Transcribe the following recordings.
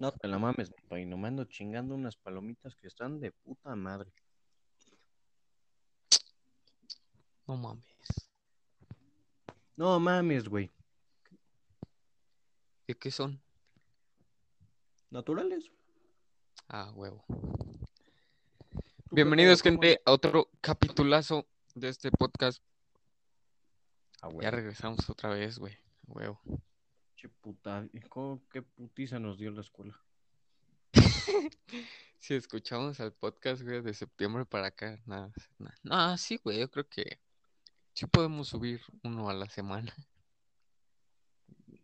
No te la mames, papá, y nomás ando chingando unas palomitas que están de puta madre. No mames. No mames, güey. ¿De qué son? Naturales. Ah, huevo. ¿Tú qué Bienvenidos, gente, a otro capitulazo de este podcast. Ah. Ya regresamos otra vez, güey. Huevo. Che puta. ¿cómo- ¿Qué putiza nos dio la escuela? Si escuchamos al podcast, güey, de septiembre para acá, nada, nada. No, sí, güey, yo creo que sí podemos subir uno a la semana.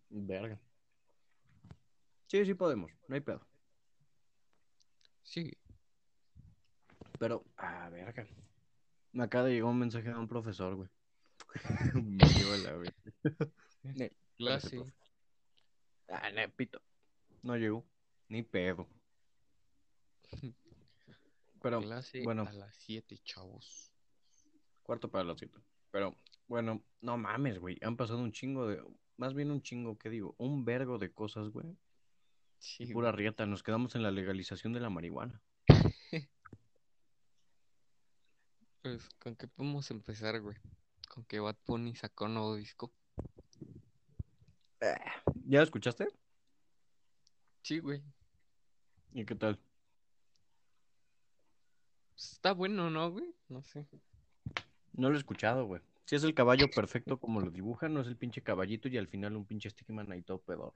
Verga. Sí, sí podemos. No hay pedo. Sí. Pero, ah, verga. Me acaba de llegar un mensaje de un profesor, güey. Me lleva la. Ne- Clase. Ah, ne, pito. No llegó. Ni pedo. Pero, Clase bueno. a las 7, chavos. cuarto para las siete. Pero, bueno, no mames, güey. Han pasado un chingo de. Más bien un chingo, ¿qué digo? Un vergo de cosas, güey. Sí, pura rieta. Nos quedamos en la legalización de la marihuana. Pues, ¿con qué podemos empezar, güey? Con que Bad Bunny sacó un nuevo disco. ¿Ya lo escuchaste? Sí, güey. ¿Y qué tal? Pues, está bueno, ¿no, güey? No sé. No lo he escuchado, güey. Si es el caballo perfecto como lo dibujan, no es el pinche caballito y al final un pinche stickman ahí todo pedor.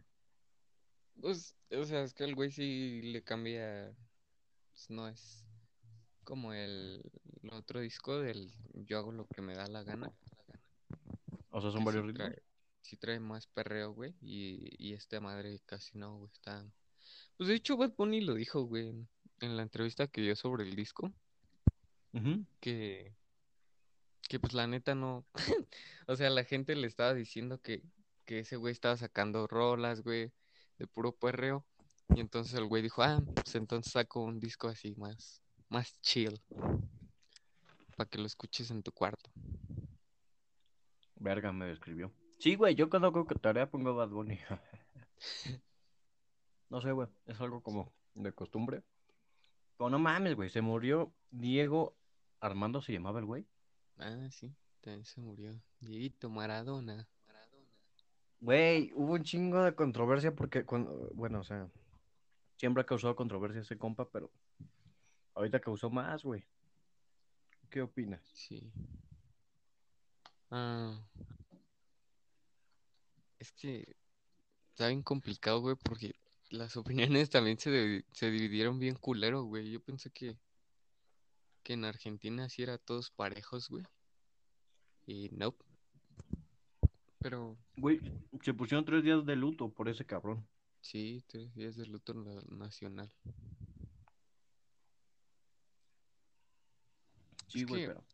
Pues, o sea, es que el güey sí le cambia. Pues no es como el, el otro disco del Yo hago lo que me da la gana. O sea, son que varios ritmos. Sí trae más perreo, güey. Y, y esta madre casi no, güey. Está. Pues de hecho, Bad Bunny lo dijo, güey, en- la entrevista que dio sobre el disco. Que, que pues la neta no, o sea, la gente le estaba diciendo que, que ese güey estaba sacando rolas, güey, de puro perreo, y entonces el güey dijo, ah, pues entonces saco un disco así más, más chill, para que lo escuches en tu cuarto. Verga, me describió. Sí, güey, yo cuando hago tarea pongo Bad Bunny. no sé, güey, es algo como de costumbre. Pero no mames, güey, se murió Diego Armando, se llamaba el güey. Ah, sí, también se murió. Dieguito Maradona. Güey, hubo un chingo de controversia porque, cuando, bueno, o sea, siempre ha causado controversia ese compa, pero ahorita causó más, güey. ¿Qué opinas? Sí. Ah, es que está bien complicado, güey, porque las opiniones también se, se dividieron bien culero, güey. Yo pensé que, que en Argentina sí era todos parejos, güey. Y no. Pero Güey, se pusieron tres días de luto por ese cabrón. sí, tres días de luto na- nacional. Sí, Es güey, que- pero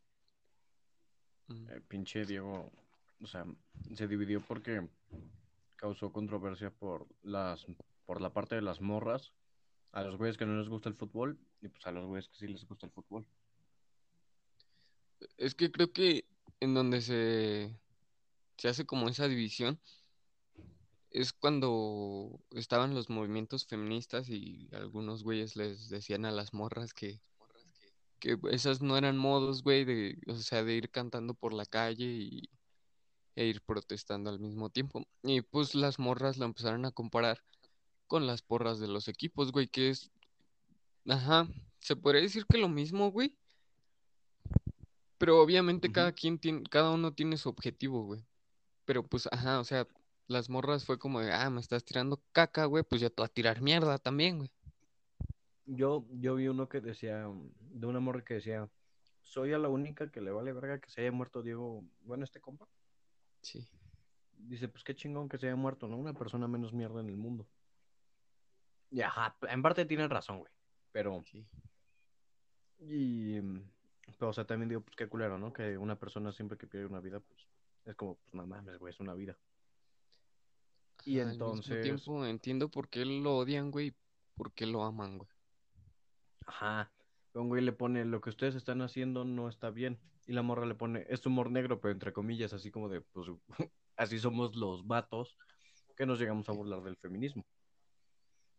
Mm, el pinche Diego, o sea, se dividió porque causó controversia por las, por la parte de las morras, a los güeyes que no les gusta el fútbol y pues a los güeyes que sí les gusta el fútbol. Es que creo que en donde se, se hace como esa división es cuando estaban los movimientos feministas y algunos güeyes les decían a las morras que, que esas no eran modos, güey, de, o sea, de ir cantando por la calle y, e ir protestando al mismo tiempo. Y pues las morras la empezaron a comparar con las porras de los equipos, güey, que es, ajá, se podría decir que lo mismo, güey. Pero obviamente cada quien tiene, cada uno tiene su objetivo, güey. Pero pues, ajá, o sea, las morras fue como de, ah, me estás tirando caca, güey, pues yo te voy a tirar mierda también, güey. Yo, yo vi uno que decía, de una morra que decía, soy a la única que le vale verga que se haya muerto Diego, bueno, este compa. Sí. Dice, pues qué chingón que se haya muerto, ¿no? Una persona menos mierda en el mundo. Y ajá, en parte tienen razón, güey. Pero, Sí. y, mm, pero, o sea, también digo, pues qué culero, ¿no? Que una persona siempre que pierde una vida, pues, es como, pues no mames, güey, es una vida. Y Ajá, Al mismo entonces, tiempo entiendo por qué lo odian, güey, y por qué lo aman, güey. ajá, un güey le pone, lo que ustedes están haciendo no está bien. Y la morra le pone, es humor negro, pero entre comillas, así como de, pues, así somos los vatos que nos llegamos a burlar del feminismo.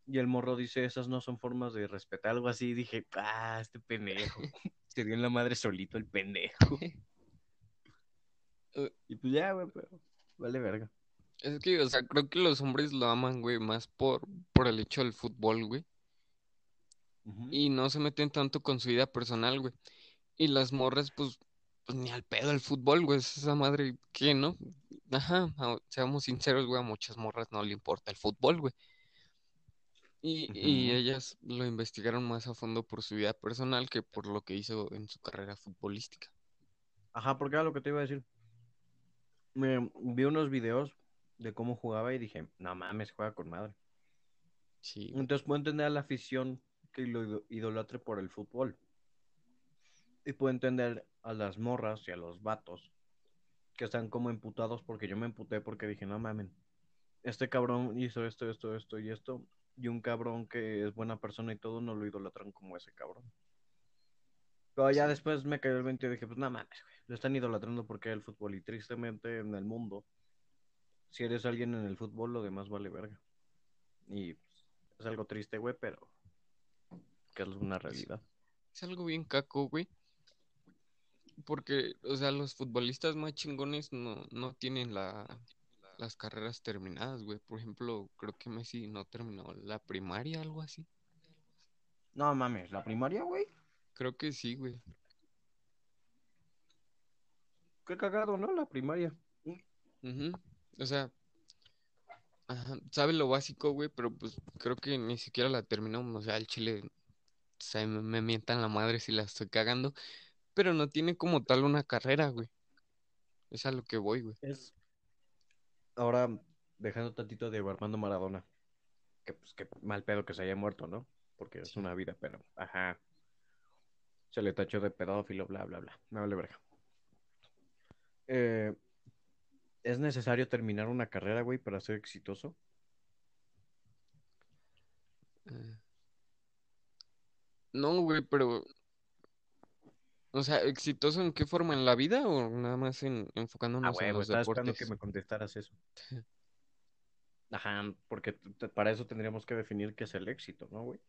Y el morro dice, esas no son formas de respetar, algo así. Y dije, ah, este pendejo. Se dio en la madre solito el pendejo. Y pues ya, güey, pero vale verga. Es que, o sea, creo que los hombres lo aman, güey, más por, por el hecho del fútbol, güey. Y no se meten tanto con su vida personal, güey. Y las morras, pues, pues ni al pedo el fútbol, güey. Es esa madre, ¿qué, no? Ajá, seamos sinceros, güey, a muchas morras no le importa el fútbol, güey. Y, y ellas lo investigaron más a fondo por su vida personal que por lo que hizo en su carrera futbolística. Ajá, porque era lo que te iba a decir. Me vi unos videos de cómo jugaba y dije, no mames, juega con madre. Sí. Entonces puedo entender a la afición que lo ido- idolatre por el fútbol. Y puedo entender a las morras y a los vatos que están como emputados porque yo me emputé porque dije, no mames, este cabrón hizo esto, esto, esto y esto. Y un cabrón que es buena persona y todo no lo idolatran como ese cabrón. Pero ya después me cayó el 20 y dije, pues no mames, güey. Lo están idolatrando porque el fútbol. Y tristemente en el mundo, si eres alguien en el fútbol, lo demás vale verga. Y pues, es algo triste, güey, pero que es una realidad. Es algo bien caco, güey. Porque, o sea, los futbolistas más chingones no, no tienen la, las carreras terminadas, güey. Por ejemplo, creo que Messi no terminó la primaria, algo así. No mames, la primaria, güey. Creo que sí, güey. Qué cagado, ¿no? La primaria. Ujú. O sea, ajá, sabe lo básico, güey, pero pues creo que ni siquiera la terminó. O sea, el Chile, o sea, me, me mientan la madre si la estoy cagando, pero no tiene como tal una carrera, güey. Es a lo que voy, güey. Es. Ahora, dejando tantito de Armando Maradona. Que pues que mal pedo que se haya muerto, ¿no? Porque es una vida, pero. Ajá. Se le tachó de pedófilo, bla, bla, bla. Me vale verga. Eh, ¿Es necesario terminar una carrera, güey, para ser exitoso? Eh, No, güey, pero, o sea, ¿exitoso en qué forma? ¿En la vida o nada más en Ah, enfocándonos en huevo, los estaba esperando que me contestaras eso. Ajá, porque para eso tendríamos que definir qué es el éxito, ¿no, güey?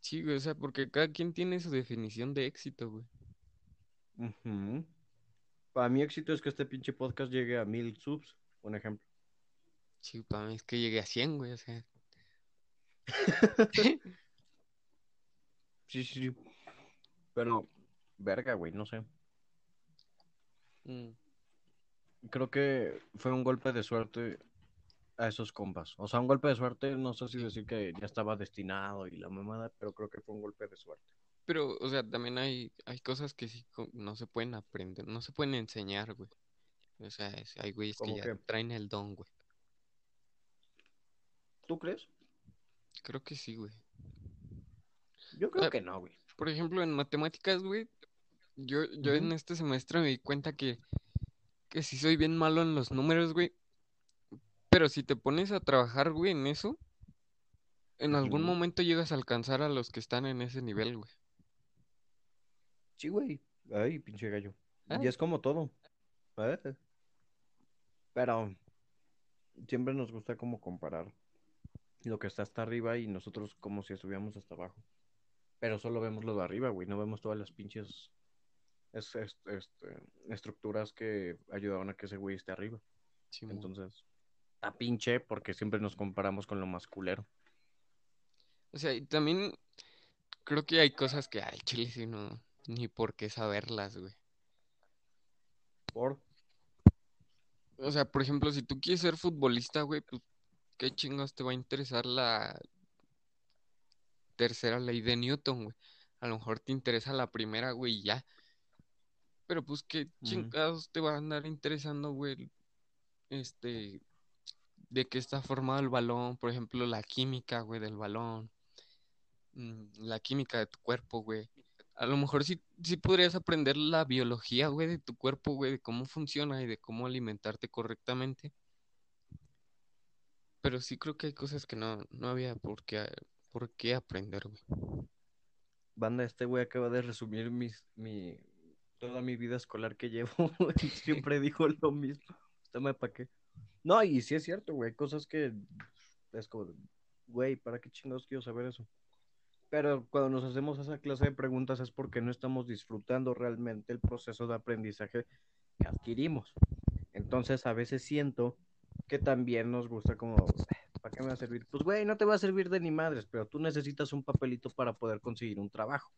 Sí, güey, o sea, porque cada quien tiene su definición de éxito, güey. Ujú. Para mí éxito es que este pinche podcast llegue a mil subs, un ejemplo. Sí, para mí es que llegué a 100, güey, o sea. Sí, sí, sí. Pero, verga, güey, no sé. Mm, Creo que fue un golpe de suerte a esos compas. O sea, un golpe de suerte, no sé si decir que ya estaba destinado y la mamada, pero creo que fue un golpe de suerte. Pero, o sea, también hay, hay cosas que sí no se pueden aprender, no se pueden enseñar, güey. O sea, es- hay güeyes que ¿Cómo ya qué? traen el don, güey. ¿Tú crees? Creo que sí, güey. Yo creo que no, güey. Por ejemplo, en matemáticas, güey, yo, yo en este semestre me di cuenta que, que sí soy bien malo en los números, güey. Pero si te pones a trabajar, güey, en eso, en algún momento llegas a alcanzar a los que están en ese nivel, güey. Sí, güey. Ay, pinche gallo. Ah. Y es como todo. ¿eh? Pero siempre nos gusta como comparar lo que está hasta arriba y nosotros como si estuviéramos hasta abajo. Pero solo vemos lo de arriba, güey. No vemos todas las pinches es- es- este, estructuras que ayudaron a que ese güey esté arriba. Sí. Entonces, a pinche porque siempre nos comparamos con lo más culero. O sea, y también creo que hay cosas que al chile sí no, ni por qué saberlas, güey. Por O sea, por ejemplo, si tú quieres ser futbolista, güey, pues qué chingos te va a interesar la tercera ley de Newton, güey. A lo mejor te interesa la primera, güey, y ya. Pero pues qué chingados te va a andar interesando, güey, este, de qué está formado el balón, por ejemplo, la química, güey, del balón, mm, la química de tu cuerpo, güey. A lo mejor sí, sí podrías aprender la biología, güey, de tu cuerpo, güey, de cómo funciona y de cómo alimentarte correctamente. Pero sí creo que hay cosas que no, no había por qué, por qué aprender, güey. banda, este güey acaba de resumir mis, mi, toda mi vida escolar que llevo siempre dijo lo mismo. Pa' qué. No, y sí es cierto, güey. Cosas que es como, güey, ¿para qué chingados quiero saber eso? Pero cuando nos hacemos esa clase de preguntas es porque no estamos disfrutando realmente el proceso de aprendizaje que adquirimos. Entonces a veces siento que también nos gusta como, ¿para qué me va a servir? Pues güey, no te va a servir de ni madres, pero tú necesitas un papelito para poder conseguir un trabajo.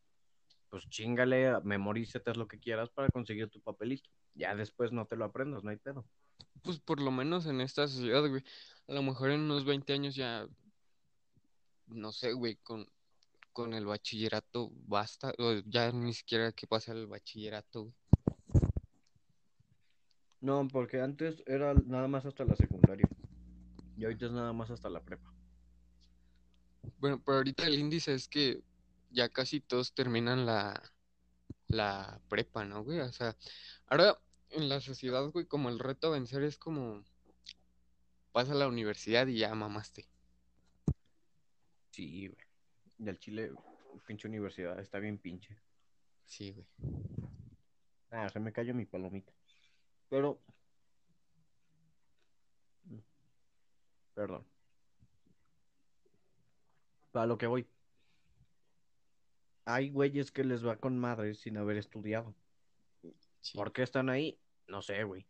Pues chingale, memorízate lo que quieras para conseguir tu papelito. Ya después no te lo aprendas, no hay pedo. Pues por lo menos en esta sociedad, güey. A lo mejor en unos 20 años ya, no sé, güey, con, con el bachillerato basta, o ya ni siquiera que pase el bachillerato, güey. No, porque antes era nada más hasta la secundaria. Y ahorita es nada más hasta la prepa. Bueno, pero ahorita el índice es que ya casi todos terminan la, la prepa, ¿no, güey? O sea, ahora en la sociedad, güey, como el reto a vencer es como pasa a la universidad y ya mamaste. Sí, güey. Del Chile, pinche universidad, está bien pinche. Sí, güey. Ah, se me cayó mi palomita. Pero. Perdón. Para lo que voy. Hay güeyes que les va con madre sin haber estudiado. Sí. ¿Por qué están ahí? No sé, güey.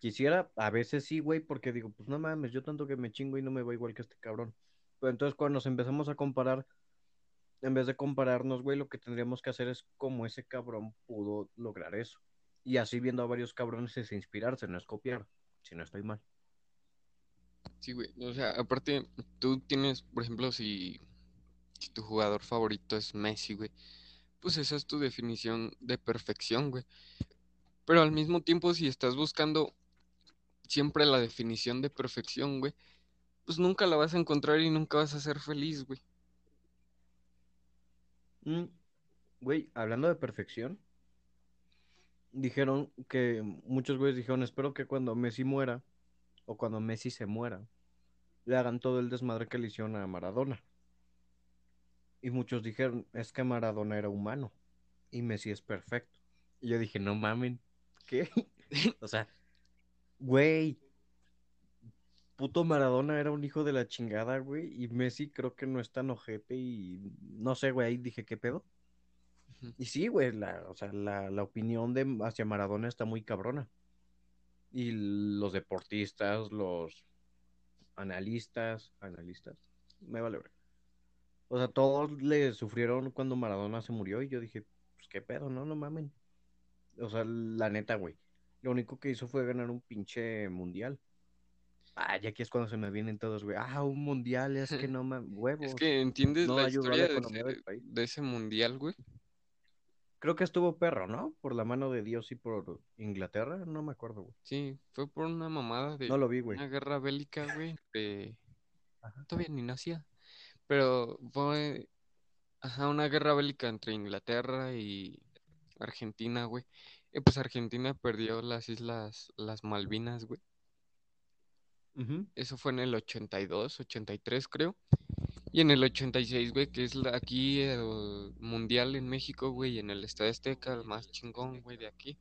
Quisiera, a veces sí, güey, porque digo, pues no mames, yo tanto que me chingo y no me va igual que este cabrón. Pero entonces cuando nos empezamos a comparar, en vez de compararnos, güey, lo que tendríamos que hacer es cómo ese cabrón pudo lograr eso. Y así viendo a varios cabrones es inspirarse, no es copiar, si no estoy mal. Sí, güey. O sea, aparte, tú tienes, por ejemplo, si, si tu jugador favorito es Messi, güey, pues esa es tu definición de perfección, güey. Pero al mismo tiempo, si estás buscando siempre la definición de perfección, güey, pues nunca la vas a encontrar y nunca vas a ser feliz, güey. Mm, Güey, hablando de perfección, dijeron que muchos güeyes dijeron, espero que cuando Messi muera, o cuando Messi se muera, le hagan todo el desmadre que le hicieron a Maradona. Y muchos dijeron, es que Maradona era humano y Messi es perfecto. Y yo dije, no mamen, ¿qué? O sea, güey, puto Maradona era un hijo de la chingada, güey, y Messi creo que no es tan ojete y no sé, güey, ahí dije, ¿qué pedo? Y sí, güey, la, o sea, la, la opinión de hacia Maradona está muy cabrona. Y los deportistas, los analistas, analistas, me vale ver. O sea, todos le sufrieron cuando Maradona se murió y yo dije, pues qué pedo, no, no mamen. O sea, la neta, güey. Lo único que hizo fue ganar un pinche mundial. Ah, ya aquí es cuando se me vienen todos, güey. Ah, un mundial, es que no mames, huevos. Es que entiendes No la ayudó a la historia de ese, de ese mundial, güey. Creo que estuvo perro, ¿no? Por la mano de Dios y por Inglaterra, no me acuerdo, güey. Sí, fue por una mamada de No lo vi, güey. una guerra bélica, güey, de... Ajá. Todavía ni nacía. Pero fue, ajá, una guerra bélica entre Inglaterra y Argentina, güey. Y pues Argentina perdió las islas, las Malvinas, güey. Eso fue en el 82, 83, creo. Y en el 86, güey, que es la- aquí el mundial en México, güey, en el Estadio Azteca, el más chingón, güey, de aquí.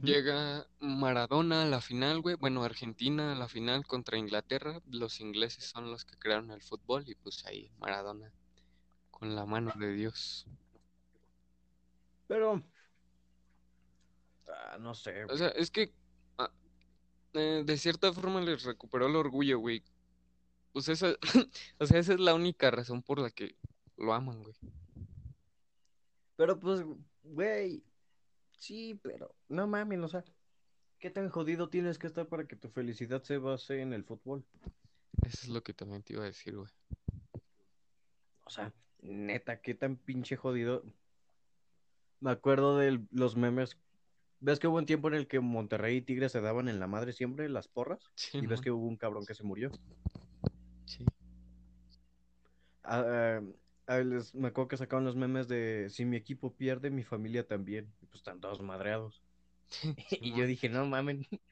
Llega Maradona a la final, güey. Bueno, Argentina a la final contra Inglaterra. Los ingleses son los que crearon el fútbol y pues ahí Maradona con la mano de Dios. Pero, ah, no sé, O sea, es que ah, eh, de cierta forma les recuperó el orgullo, güey. Pues esa, o sea, esa es la única razón por la que lo aman, güey. Pero pues, güey, sí, pero no mames, o sea, ¿qué tan jodido tienes que estar para que tu felicidad se base en el fútbol? Eso es lo que también te iba a decir, güey. O sea, neta, qué tan pinche jodido. Me acuerdo de los memes. ¿Ves que hubo un tiempo en el que Monterrey y Tigres se daban en la madre siempre las porras? Sí, Y ves que hubo un cabrón que se murió. sí. Ah, les- me acuerdo que sacaban los memes de si mi equipo pierde, mi familia también. Y pues están todos madreados. Y yo dije, no mamen.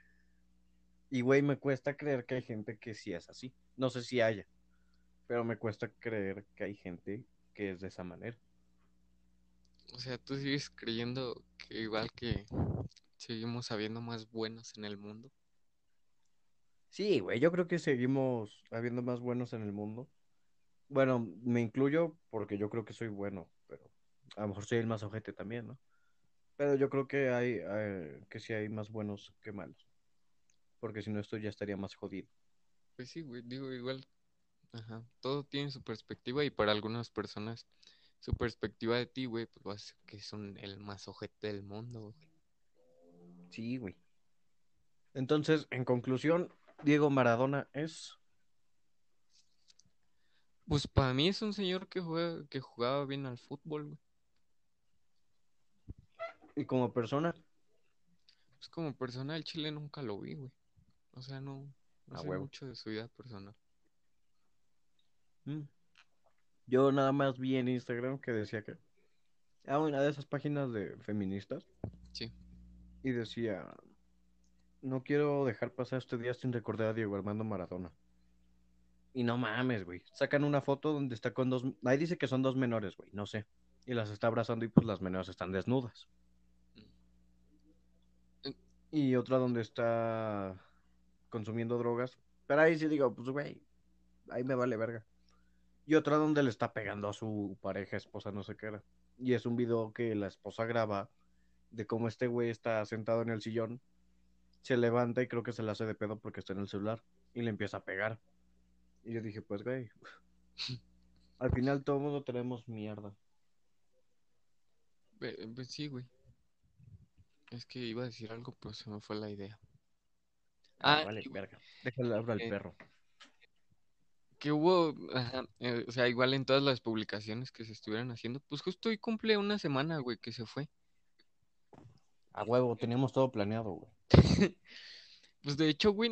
Y güey, me cuesta creer que hay gente que sí es así. No sé si haya, pero me cuesta creer que hay gente que es de esa manera. O sea, tú sigues creyendo que igual que seguimos habiendo más buenos en el mundo. Sí, güey, yo creo que seguimos habiendo más buenos en el mundo. Bueno, me incluyo porque yo creo que soy bueno, pero a lo mejor soy el más ojete también, ¿no? Pero yo creo que hay, eh, que sí hay más buenos que malos. Porque si no, esto ya estaría más jodido. Pues sí, güey, digo igual. Ajá, todo tiene su perspectiva y para algunas personas su perspectiva de ti, güey, pues va a ser que son el más ojete del mundo, güey. Sí, güey. Entonces, en conclusión, Diego Maradona es. Pues para mí es un señor que juega, que jugaba bien al fútbol, güey. Y como persona, Pues como persona el Chile nunca lo vi, güey. O sea, no, no sé huevo. mucho de su vida personal. mm, yo nada más vi en Instagram que decía que. Ah, una de esas páginas de feministas. Sí. Y decía. No quiero dejar pasar este día sin recordar a Diego Armando Maradona. Y no mames, güey. Sacan una foto donde está con dos. Ahí dice que son dos menores, güey. No sé. Y las está abrazando y pues las menores están desnudas. Y otra donde está consumiendo drogas. Pero ahí sí digo, pues, güey, ahí me vale verga. Y otra donde le está pegando a su pareja, esposa, no sé qué era. Y es un video que la esposa graba de cómo este güey está sentado en el sillón, se levanta y creo que se le hace de pedo porque está en el celular y le empieza a pegar. Y yo dije, pues, güey, al final todo mundo tenemos mierda. Ve- Pues sí, güey. Es que iba a decir algo, pero se me fue la idea. Ah, Ah, vale, verga. Déjale hablar al eh, perro. que hubo, ajá, eh, o sea, igual en todas las publicaciones que se estuvieran haciendo, pues justo hoy cumple una semana, güey, que se fue. A huevo, teníamos todo planeado, güey. Pues de hecho, güey,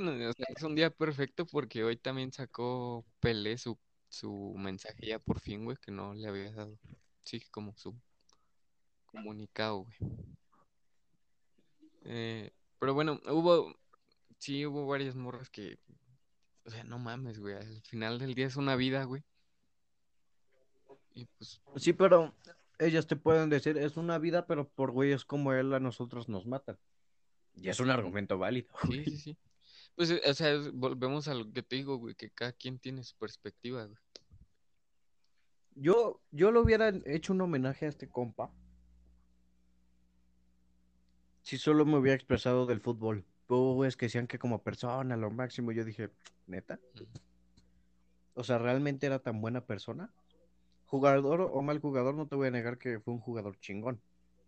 es un día perfecto porque hoy también sacó Pelé su, su mensaje ya por fin, güey, que no le había dado, sí, como su comunicado, güey. Eh, pero bueno, hubo, sí, hubo varias morras que, o sea, no mames, güey, al final del día es una vida, güey. Pues, Sí, pero ellas te pueden decir, es una vida, pero por güeyes como él a nosotros nos matan. Y es un argumento válido. sí, sí, sí. Pues, eh, o sea, es- volvemos a lo que te digo, güey, que cada quien tiene su perspectiva, güey. Yo, yo le hubiera hecho un homenaje a este compa. Si solo me hubiera expresado del fútbol. Pues que decían que como persona, lo máximo. Yo dije, ¿neta? O sea, ¿realmente era tan buena persona? Jugador o mal jugador, no te voy a negar que fue un jugador chingón.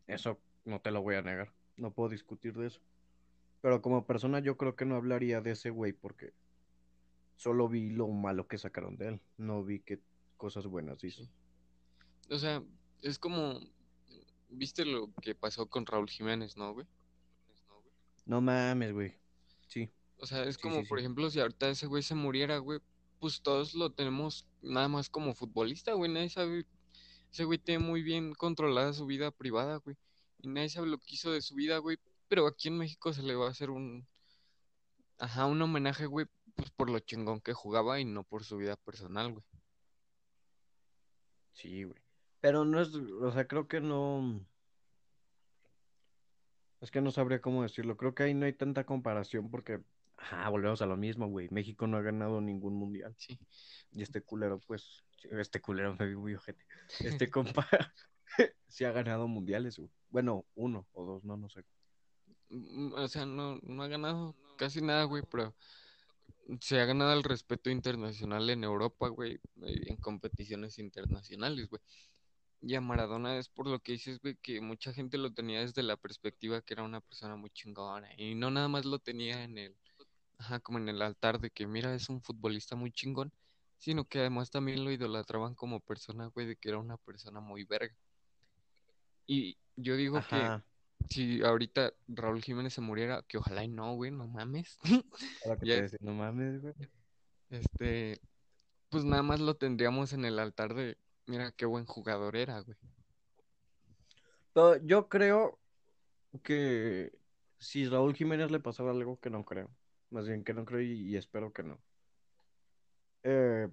Eso no te lo voy a negar. No puedo discutir de eso. Pero como persona yo creo que no hablaría de ese güey porque solo vi lo malo que sacaron de él. No vi qué cosas buenas hizo. O sea, es como, ¿viste lo que pasó con Raúl Jiménez, no, güey? No mames, güey. Sí. O sea, es Sí, como, sí, por sí. ejemplo, si ahorita ese güey se muriera, güey, pues todos lo tenemos nada más como futbolista, güey, nadie sabe, ese güey tiene muy bien controlada su vida privada, güey, y nadie sabe lo que hizo de su vida, güey, pero aquí en México se le va a hacer un, ajá, un homenaje, güey, pues por lo chingón que jugaba y no por su vida personal, güey. Sí, güey. Pero no es, o sea, creo que no. Es que no sabría cómo decirlo. Creo que ahí no hay tanta comparación porque, ajá, volvemos a lo mismo, güey. México no ha ganado ningún mundial. Sí. Y este culero, pues, este culero me vi muy ojete. Este compa sí ha ganado mundiales, güey. Bueno, uno o dos, no, no sé. Mm, O sea, no, no ha ganado casi nada, güey, pero se ha ganado el respeto internacional en Europa, güey, en competiciones internacionales, güey. Y a Maradona es por lo que dices, güey, que mucha gente lo tenía desde la perspectiva que era una persona muy chingona. Y no nada más lo tenía en el, ajá, como en el altar de que, mira, es un futbolista muy chingón, sino que además también lo idolatraban como persona, güey, de que era una persona muy verga. Y yo digo que. Si ahorita Raúl Jiménez se muriera, que ojalá y no, güey, no mames. Ahora que Ya- te decía, no mames, güey. Este, pues nada más lo tendríamos en el altar de, mira qué buen jugador era, güey. Yo creo que si Raúl Jiménez le pasaba algo que no creo, más bien que no creo y, y espero que no, eh,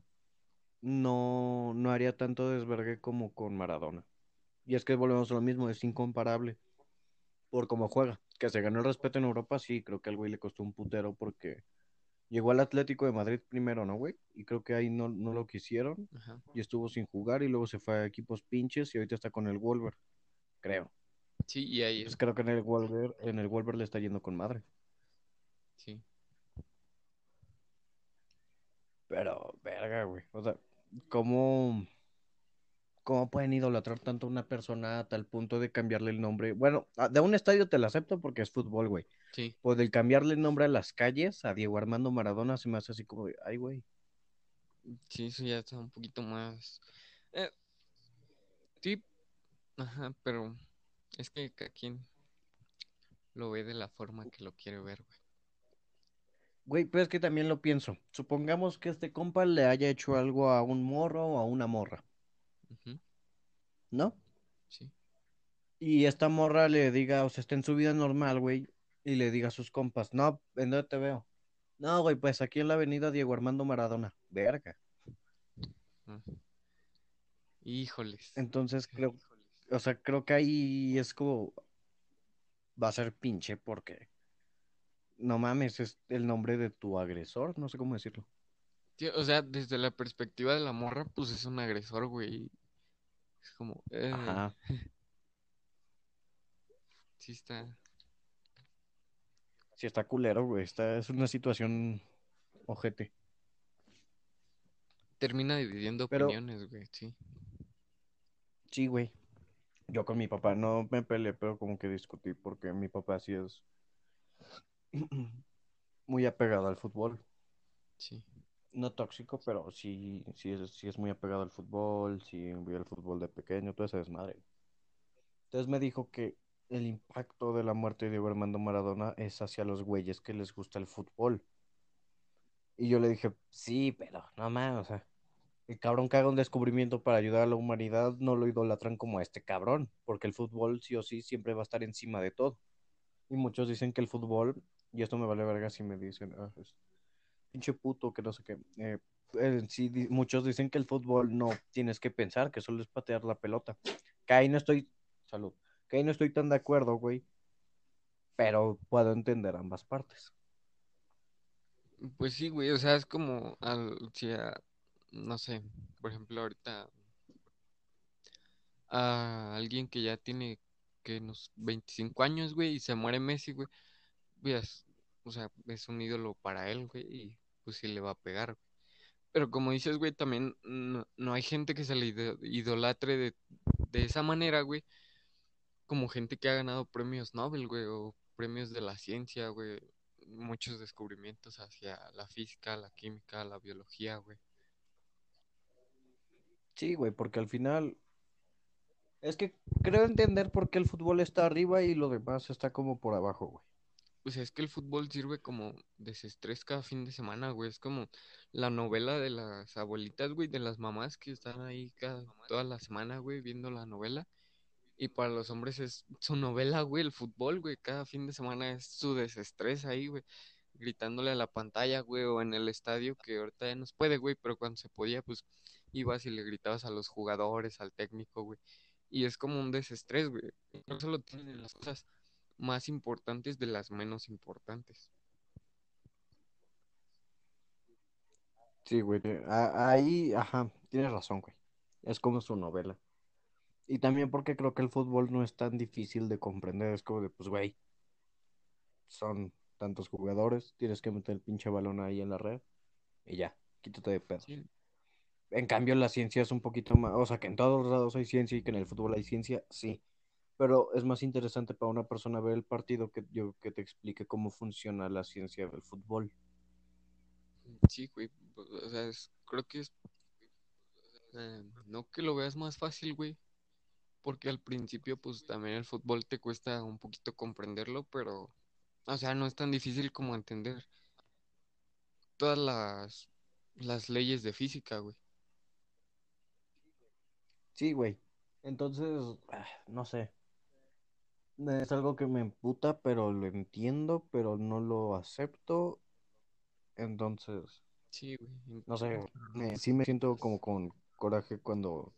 no, no haría tanto desvergue como con Maradona. Y es que volvemos a lo mismo, es incomparable por cómo juega. Que se ganó el respeto en Europa, sí, creo que al güey le costó un putero porque Llegó al Atlético de Madrid primero, ¿no, güey? Y creo que ahí no, no lo quisieron Ajá. y estuvo sin jugar y luego se fue a equipos pinches y ahorita está con el Wolver, creo. Sí, y ahí, Pues creo que en el Wolver, en el Wolver le está yendo con madre. sí. Pero, verga, güey. O sea, ¿cómo, cómo pueden idolatrar tanto a una persona a tal punto de cambiarle el nombre? Bueno, a- de un estadio te lo acepto porque es fútbol, güey. Sí, Pues del cambiarle el nombre a las calles, a Diego Armando Maradona, se me hace así como, ay, güey. sí, eso ya está un poquito más. eh, sí, ajá, pero es que cada quien lo ve de la forma que lo quiere ver, güey. Güey, pero es que también lo pienso. Supongamos que este compa le haya hecho algo a un morro o a una morra, ¿no? sí, Y esta morra le diga, o sea, está en su vida normal, güey, y le diga a sus compas, no, ¿en dónde te veo? No, güey, pues aquí en la avenida Diego Armando Maradona. Verga. Híjoles. Entonces creo, o sea, creo que ahí es como, va a ser pinche porque, no mames, es el nombre de tu agresor, no sé cómo decirlo. O sea, desde la perspectiva de la morra, pues es un agresor, güey. Es como, eh, Ajá. sí está. Sí, está culero, güey, está, es una situación ojete. Termina dividiendo Pero- opiniones, güey, sí. Sí, güey. Yo con mi papá no me peleé, pero como que discutí porque mi papá sí es muy apegado al fútbol. Sí, No tóxico, pero sí, sí es, sí es muy apegado al fútbol, sí vi el fútbol de pequeño, todo ese desmadre. Entonces me dijo que el impacto de la muerte de Diego Armando Maradona es hacia los güeyes que les gusta el fútbol. Y yo le dije, sí, pero no más, o sea, el cabrón que haga un descubrimiento para ayudar a la humanidad no lo idolatran como a este cabrón, porque el fútbol sí o sí siempre va a estar encima de todo. Y muchos dicen que el fútbol, y esto me vale verga si me dicen, ah, es pinche puto, que no sé qué. eh, sí, muchos dicen que el fútbol no tienes que pensar, que solo es patear la pelota. Que ahí no estoy, salud, que ahí no estoy tan de acuerdo, güey, pero puedo entender ambas partes. Pues sí, güey, o sea, es como, al, si a- no sé, por ejemplo, ahorita a alguien que ya tiene que unos 25 años, güey, y se muere Messi, güey, veas, o sea, es un ídolo para él, güey, pues sí le va a pegar, güey. Pero como dices, güey, también no, no hay gente que se le ido- idolatre de, de esa manera, güey, como gente que ha ganado premios Nobel, güey, o premios de la ciencia, güey, muchos descubrimientos hacia la física, la química, la biología, güey. Sí, güey, porque al final es que creo entender por qué el fútbol está arriba y lo demás está como por abajo, güey. Pues es que el fútbol sirve como desestrés cada fin de semana, güey. Es como la novela de las abuelitas, güey, de las mamás que están ahí cada, toda la semana, güey, viendo la novela. Y para los hombres es su novela, güey, el fútbol, güey. Cada fin de semana es su desestrés ahí, güey. Gritándole a la pantalla, güey, o en el estadio, que ahorita ya no se puede, güey, pero cuando se podía, pues ibas y le gritabas a los jugadores, al técnico, güey. Y es como un desestrés, güey. No solo tienen las cosas más importantes de las menos importantes. Sí, güey. eh, Ahí, ajá, tienes razón, güey. Es como su novela. Y también porque creo que el fútbol no es tan difícil de comprender. Es como de, pues, güey, son tantos jugadores, tienes que meter el pinche balón ahí en la red y ya, quítate de pedo. Sí, En cambio, la ciencia es un poquito más, o sea, que en todos lados hay ciencia y que en el fútbol hay ciencia, sí. Pero es más interesante para una persona ver el partido que yo que te explique cómo funciona la ciencia del fútbol. sí, güey. O sea, es- creo que es. eh, no que lo veas más fácil, güey. Porque al principio, pues también el fútbol te cuesta un poquito comprenderlo, pero. O sea, no es tan difícil como entender todas las, las leyes de física, güey. Sí, güey. Entonces, ah, no sé. Es algo que me emputa, pero lo entiendo, pero no lo acepto. Entonces, Sí, güey. no sé, me- sí me siento como con coraje cuando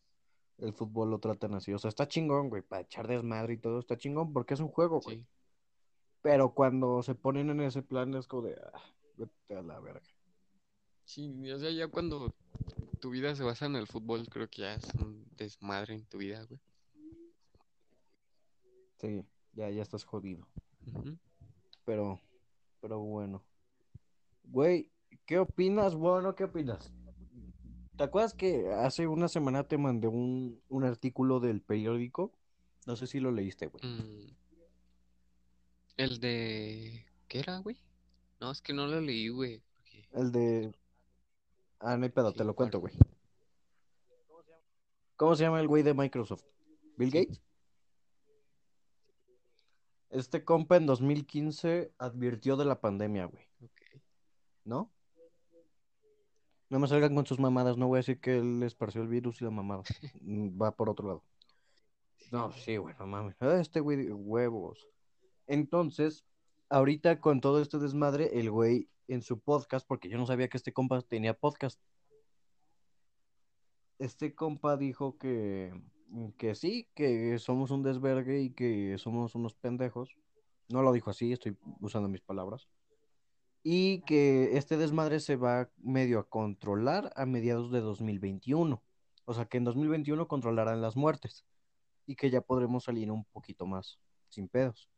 el fútbol lo tratan así. O sea, está chingón, güey, para echar desmadre y todo, está chingón porque es un juego, güey. Sí. Pero cuando se ponen en ese plan es como de, ah, vete a la verga. Sí, o sea, ya cuando tu vida se basa en el fútbol, creo que ya es un desmadre en tu vida, güey. Sí, ya, ya estás jodido. Pero, pero bueno. Güey, ¿qué opinas? Bueno, ¿qué opinas? ¿Te acuerdas que hace una semana te mandé un, un artículo del periódico? No sé si lo leíste, güey. Mm, El de... ¿Qué era, güey? No, es que no lo leí, güey. porque- El de... Ah, no hay pedo, Sí, te lo cuento, güey. ¿Cómo se llama el güey de Microsoft? ¿Bill. Gates? Este compa en 2015 advirtió de la pandemia, güey. ¿no? No me salgan con sus mamadas, no voy a decir que él esparció el virus y la mamada. Mm, Va por otro lado. No, sí, güey, no mames. Ah, Este güey, huevos. Entonces, ahorita con todo este desmadre, el güey en su podcast, porque yo no sabía que este compa tenía podcast. Este compa dijo que, que sí, que somos un desvergue y que somos unos pendejos. No lo dijo así, estoy usando mis palabras. Y que este desmadre se va medio a controlar a mediados de 2021. O sea, que en 2021 controlarán las muertes y que ya podremos salir un poquito más sin pedos.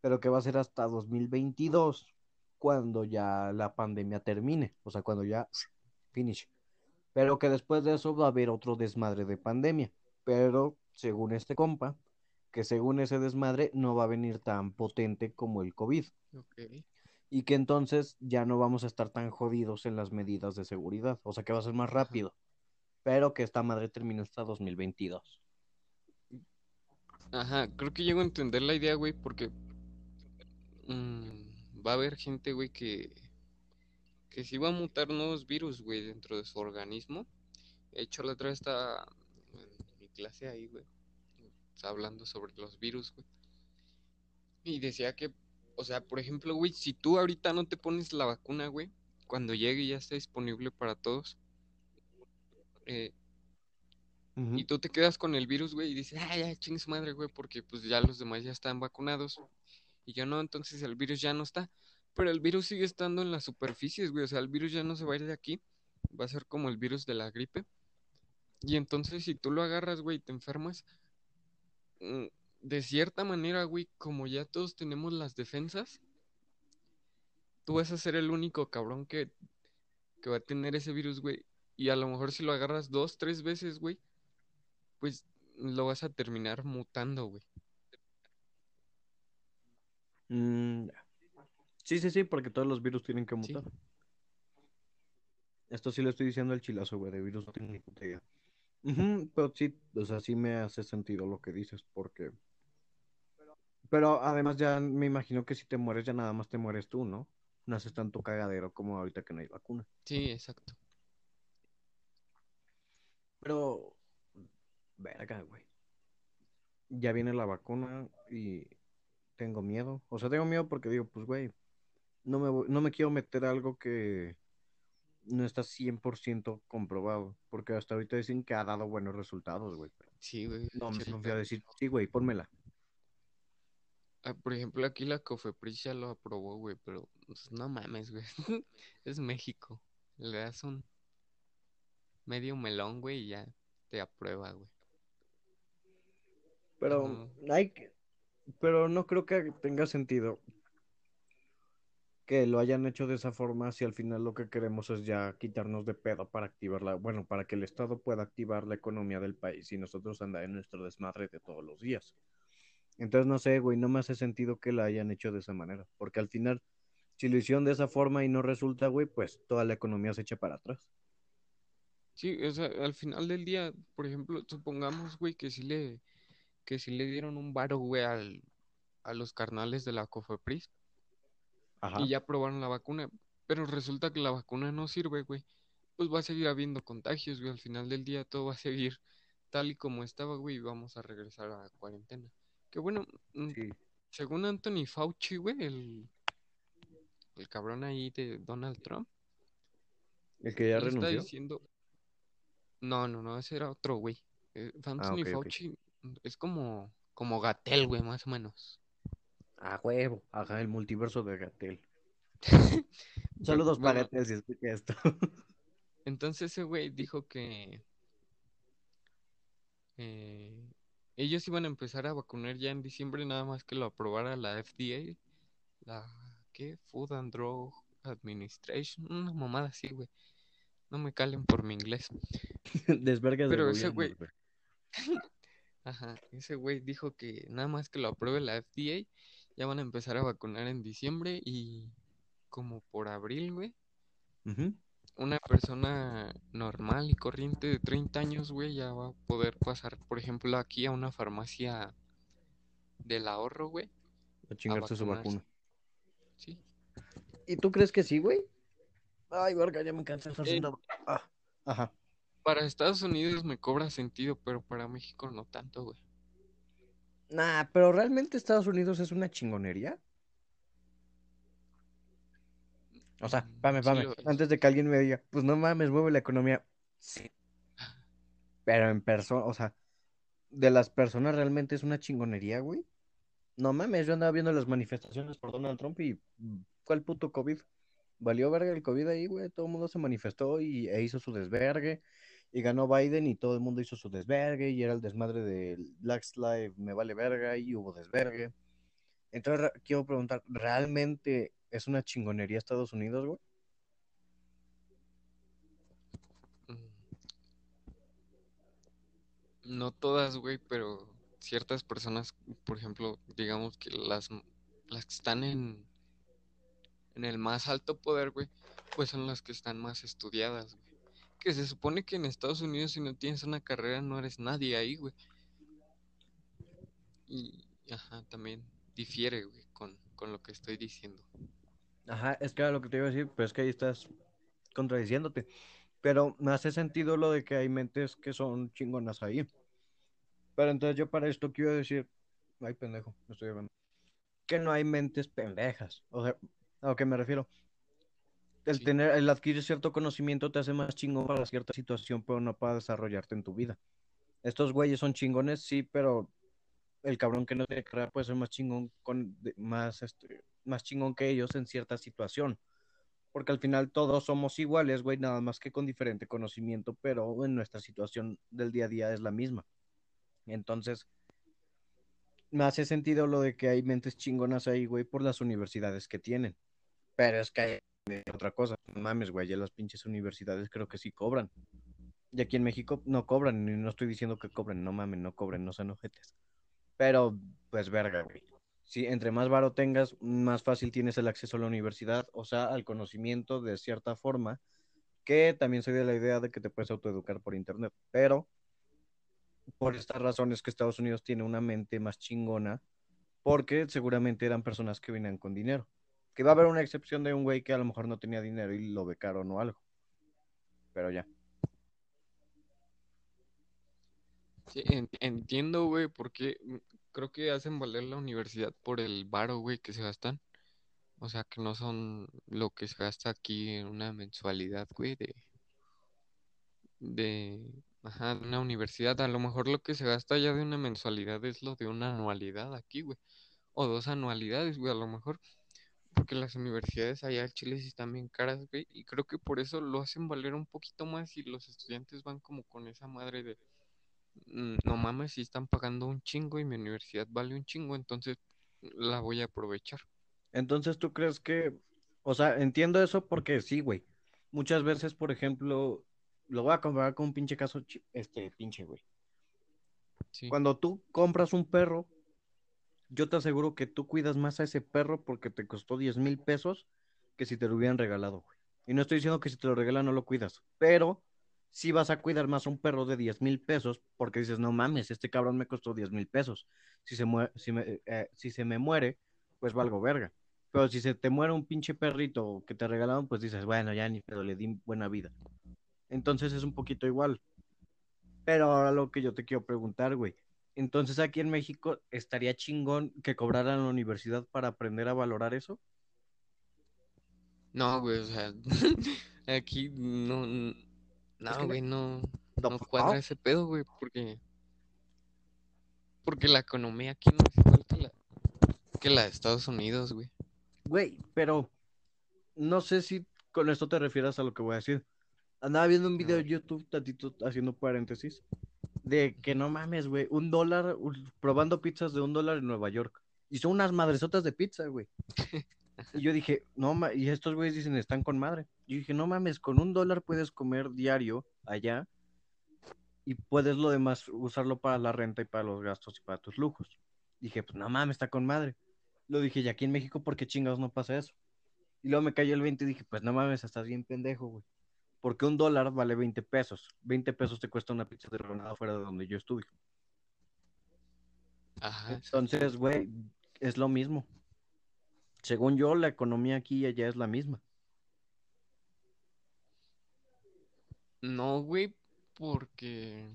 Pero que va a ser hasta 2022 cuando ya la pandemia termine. O sea, cuando ya finish. Pero que después de eso va a haber otro desmadre de pandemia. Pero según este compa, que según ese desmadre no va a venir tan potente como el COVID. Y que entonces ya no vamos a estar tan jodidos en las medidas de seguridad. O sea que va a ser más rápido. Pero que esta madre termina hasta 2022. Ajá, creo que llego a entender la idea, güey, porque mm, va a haber gente, güey, que, que sí va a mutar nuevos virus, güey, dentro de su organismo. De hecho, la otra vez estaba clase ahí, güey, estaba hablando sobre los virus, güey. Y decía que, o sea, por ejemplo, güey, si tú ahorita no te pones la vacuna, güey, cuando llegue y ya esté disponible para todos, eh. Y tú te quedas con el virus, güey, y dices, ah, ya, chingue su madre, güey, porque pues ya los demás ya están vacunados. Y yo no, entonces el virus ya no está. Pero el virus sigue estando en las superficies, güey, o sea, el virus ya no se va a ir de aquí. Va a ser como el virus de la gripe. Y entonces si tú lo agarras, güey, y te enfermas, mm, de cierta manera, güey, como ya todos tenemos las defensas, tú vas a ser el único cabrón que, que va a tener ese virus, güey. Y a lo mejor si lo agarras dos, tres veces, güey, pues lo vas a terminar mutando, güey. Mm, sí, sí, sí, porque todos los virus tienen que Sí. mutar. Esto sí le estoy diciendo al chilazo, güey, de virus no tengo ni puta idea. Ujú, pero sí, o sea, sí me hace sentido lo que dices, porque... Pero además ya me imagino que si te mueres ya nada más te mueres tú, ¿no? No haces tanto cagadero como ahorita que no hay vacuna. Sí, exacto. Pero, verga, güey. Ya viene la vacuna y tengo miedo. O sea, tengo miedo porque digo, pues, güey, no me, voy- no me quiero meter a algo que no está 100% comprobado. Porque hasta ahorita dicen que ha dado buenos resultados, güey. Sí, güey. No, me fui a decir, sí, güey, pónmela. Ah, por ejemplo, aquí la Cofepris ya lo aprobó, güey, pero pues, no mames, güey. Es México. Le das un medio melón, güey, y ya te aprueba, güey. Pero Ajá. hay que... Pero no creo que tenga sentido que lo hayan hecho de esa forma si al final lo que queremos es ya quitarnos de pedo para activarla, bueno, para que el Estado pueda activar la economía del país y nosotros andar en nuestro desmadre de todos los días. Entonces no sé, güey, no me hace sentido que la hayan hecho de esa manera, porque al final, si lo hicieron de esa forma y no resulta, güey, pues toda la economía se echa para atrás. Sí, o sea, al final del día, por ejemplo, supongamos, güey, que sí le, que sí le dieron un varo, güey, al, a los carnales de la Cofepris Ajá. y ya probaron la vacuna, pero resulta que la vacuna no sirve, güey. Pues va a seguir habiendo contagios, güey. Al final del día todo va a seguir tal y como estaba, güey, y vamos a regresar a cuarentena. Que bueno, mm, Sí. según Anthony Fauci, güey, el, el cabrón ahí de Donald Trump, El que ya él está renunció. diciendo, no, no, no, ese era otro, güey. Eh, Anthony ok, ok. Fauci es como, como Gatel, güey, más o menos. A huevo. Ajá, el multiverso de Gatel. Saludos, Bueno. paretes, si escucha esto. Entonces ese güey dijo que eh, ellos iban a empezar a vacunar ya en diciembre, nada más que lo aprobara la FDA, la ¿qué? Food and Drug Administration, una mamada así, güey. No me calen por mi inglés. Desvergas de Pero ese gobiernos, güey- Ajá, ese güey dijo que nada más que lo apruebe la FDA, ya van a empezar a vacunar en diciembre y como por abril, güey, una persona normal y corriente de 30 años, güey, ya va a poder pasar, por ejemplo, aquí a una farmacia del ahorro, güey. A chingarse su vacuna. Sí. ¿Y tú crees que sí, güey? Ay, verga, ya me cansé de Eh. Ah, Ajá. Para Estados Unidos me cobra sentido, pero para México no tanto, güey. Nah, pero realmente Estados Unidos es una chingonería. O sea, Mm, pame, sí pame. Antes de que alguien me diga, pues no mames, mueve la economía. Sí. Pero en persona, o sea, de las personas realmente es una chingonería, güey. No mames, yo andaba viendo las manifestaciones por Donald Trump y mm, ¿cuál puto COVID? Valió verga el COVID ahí, güey. Todo el mundo se manifestó y e hizo su desvergue. Y ganó Biden y todo el mundo hizo su desvergue. Y era el desmadre de Black Lives me vale verga y hubo desvergue. Entonces quiero preguntar, ¿realmente es una chingonería Estados Unidos, güey? Mm. No todas, güey, pero ciertas personas, por ejemplo, digamos que las, las que están en, en el más alto poder, güey, pues son las que están más estudiadas, güey. Que se supone que en Estados Unidos si no tienes una carrera no eres nadie ahí, güey. Y, ajá, también difiere, güey, con, con lo que estoy diciendo. Ajá, es que era lo que te iba a decir, pero es que ahí estás contradiciéndote. Pero me hace sentido lo de que hay mentes que son chingonas ahí. Pero entonces yo para esto quiero decir, ay pendejo, me estoy hablando, que no hay mentes pendejas. O sea, a lo me refiero. El Sí. tener, el adquirir cierto conocimiento te hace más chingón para cierta situación, pero no para desarrollarte en tu vida. Estos güeyes son chingones, sí, pero el cabrón que no tiene carrera puede ser más chingón con más este, más chingón que ellos en cierta situación. Porque al final todos somos iguales, güey, nada más que con diferente conocimiento, pero en nuestra situación del día a día es la misma. Entonces, me hace sentido lo de que hay mentes chingonas ahí, güey, por las universidades que tienen. Pero es que otra cosa. Mames, güey, ya las pinches universidades creo que sí cobran. Y aquí en México no cobran, y no estoy diciendo que cobren, no mames, no cobren, no sean ojetes. Pero, pues, verga, güey. Si entre más varo tengas, más fácil tienes el acceso a la universidad, o sea, al conocimiento de cierta forma, que también soy de la idea de que te puedes autoeducar por internet. Pero, por estas razones que Estados Unidos tiene una mente más chingona, porque seguramente eran personas que venían con dinero. Que va a haber una excepción de un güey que a lo mejor no tenía dinero y lo becaron o algo. Pero ya. Sí, en- entiendo, güey, porque creo que hacen valer la universidad por el varo, güey, que se gastan. O sea, que no son lo que se gasta aquí en una mensualidad, güey, de, de, ajá, una universidad. A lo mejor lo que se gasta ya de una mensualidad es lo de una anualidad aquí, güey. O dos anualidades, güey, a lo mejor. Porque las universidades allá en Chile sí están bien caras, güey. Y creo que por eso lo hacen valer un poquito más y los estudiantes van como con esa madre de "Mm, no mames, si están pagando un chingo y mi universidad vale un chingo, entonces la voy a aprovechar. Entonces, ¿tú crees que, o sea, entiendo eso porque sí, güey. Muchas veces, por ejemplo, lo voy a comparar con un pinche caso, este, pinche, güey. Sí. Cuando tú compras un perro, yo te aseguro que tú cuidas más a ese perro porque te costó 10 mil pesos que si te lo hubieran regalado, güey. Y no estoy diciendo que si te lo regalan no lo cuidas, pero sí vas a cuidar más a un perro de 10 mil pesos porque dices, no mames, este cabrón me costó 10 mil pesos. Si se, si, me, eh, si se me muere, pues valgo verga. Pero si se te muere un pinche perrito que te regalaron, pues dices, bueno, ya ni pedo, le di buena vida. Entonces es un poquito igual. Pero ahora lo que yo te quiero preguntar, güey. Entonces aquí en México estaría chingón que cobraran la universidad para aprender a valorar eso. No, güey, o sea, aquí no, n- Es que no, güey, no, No, no pues, cuadra ese pedo, güey, porque, porque la economía aquí no es igual que la, que la de Estados Unidos, güey. Güey, pero no sé si con esto te refieras a lo que voy a decir. Andaba viendo un video de YouTube, tantito haciendo paréntesis, de que no mames, güey, un dólar, probando pizzas de un dólar en Nueva York. Y son unas madresotas de pizza, güey. Y yo dije, no, ma- y estos güeyes dicen, están con madre. Yo dije, no mames, con un dólar puedes comer diario allá y puedes lo demás usarlo para la renta y para los gastos y para tus lujos. Dije, pues no mames, está con madre. Lo dije, y aquí en México, ¿por qué chingados no pasa eso? Y luego me cayó el 20 y dije, pues no mames, estás bien pendejo, güey. Porque un dólar vale 20 pesos. 20 pesos te cuesta una pizza de rebanada fuera de donde yo estudio. Ajá. Entonces, güey, es lo mismo. Según yo, la economía aquí y allá es la misma. No, güey, porque,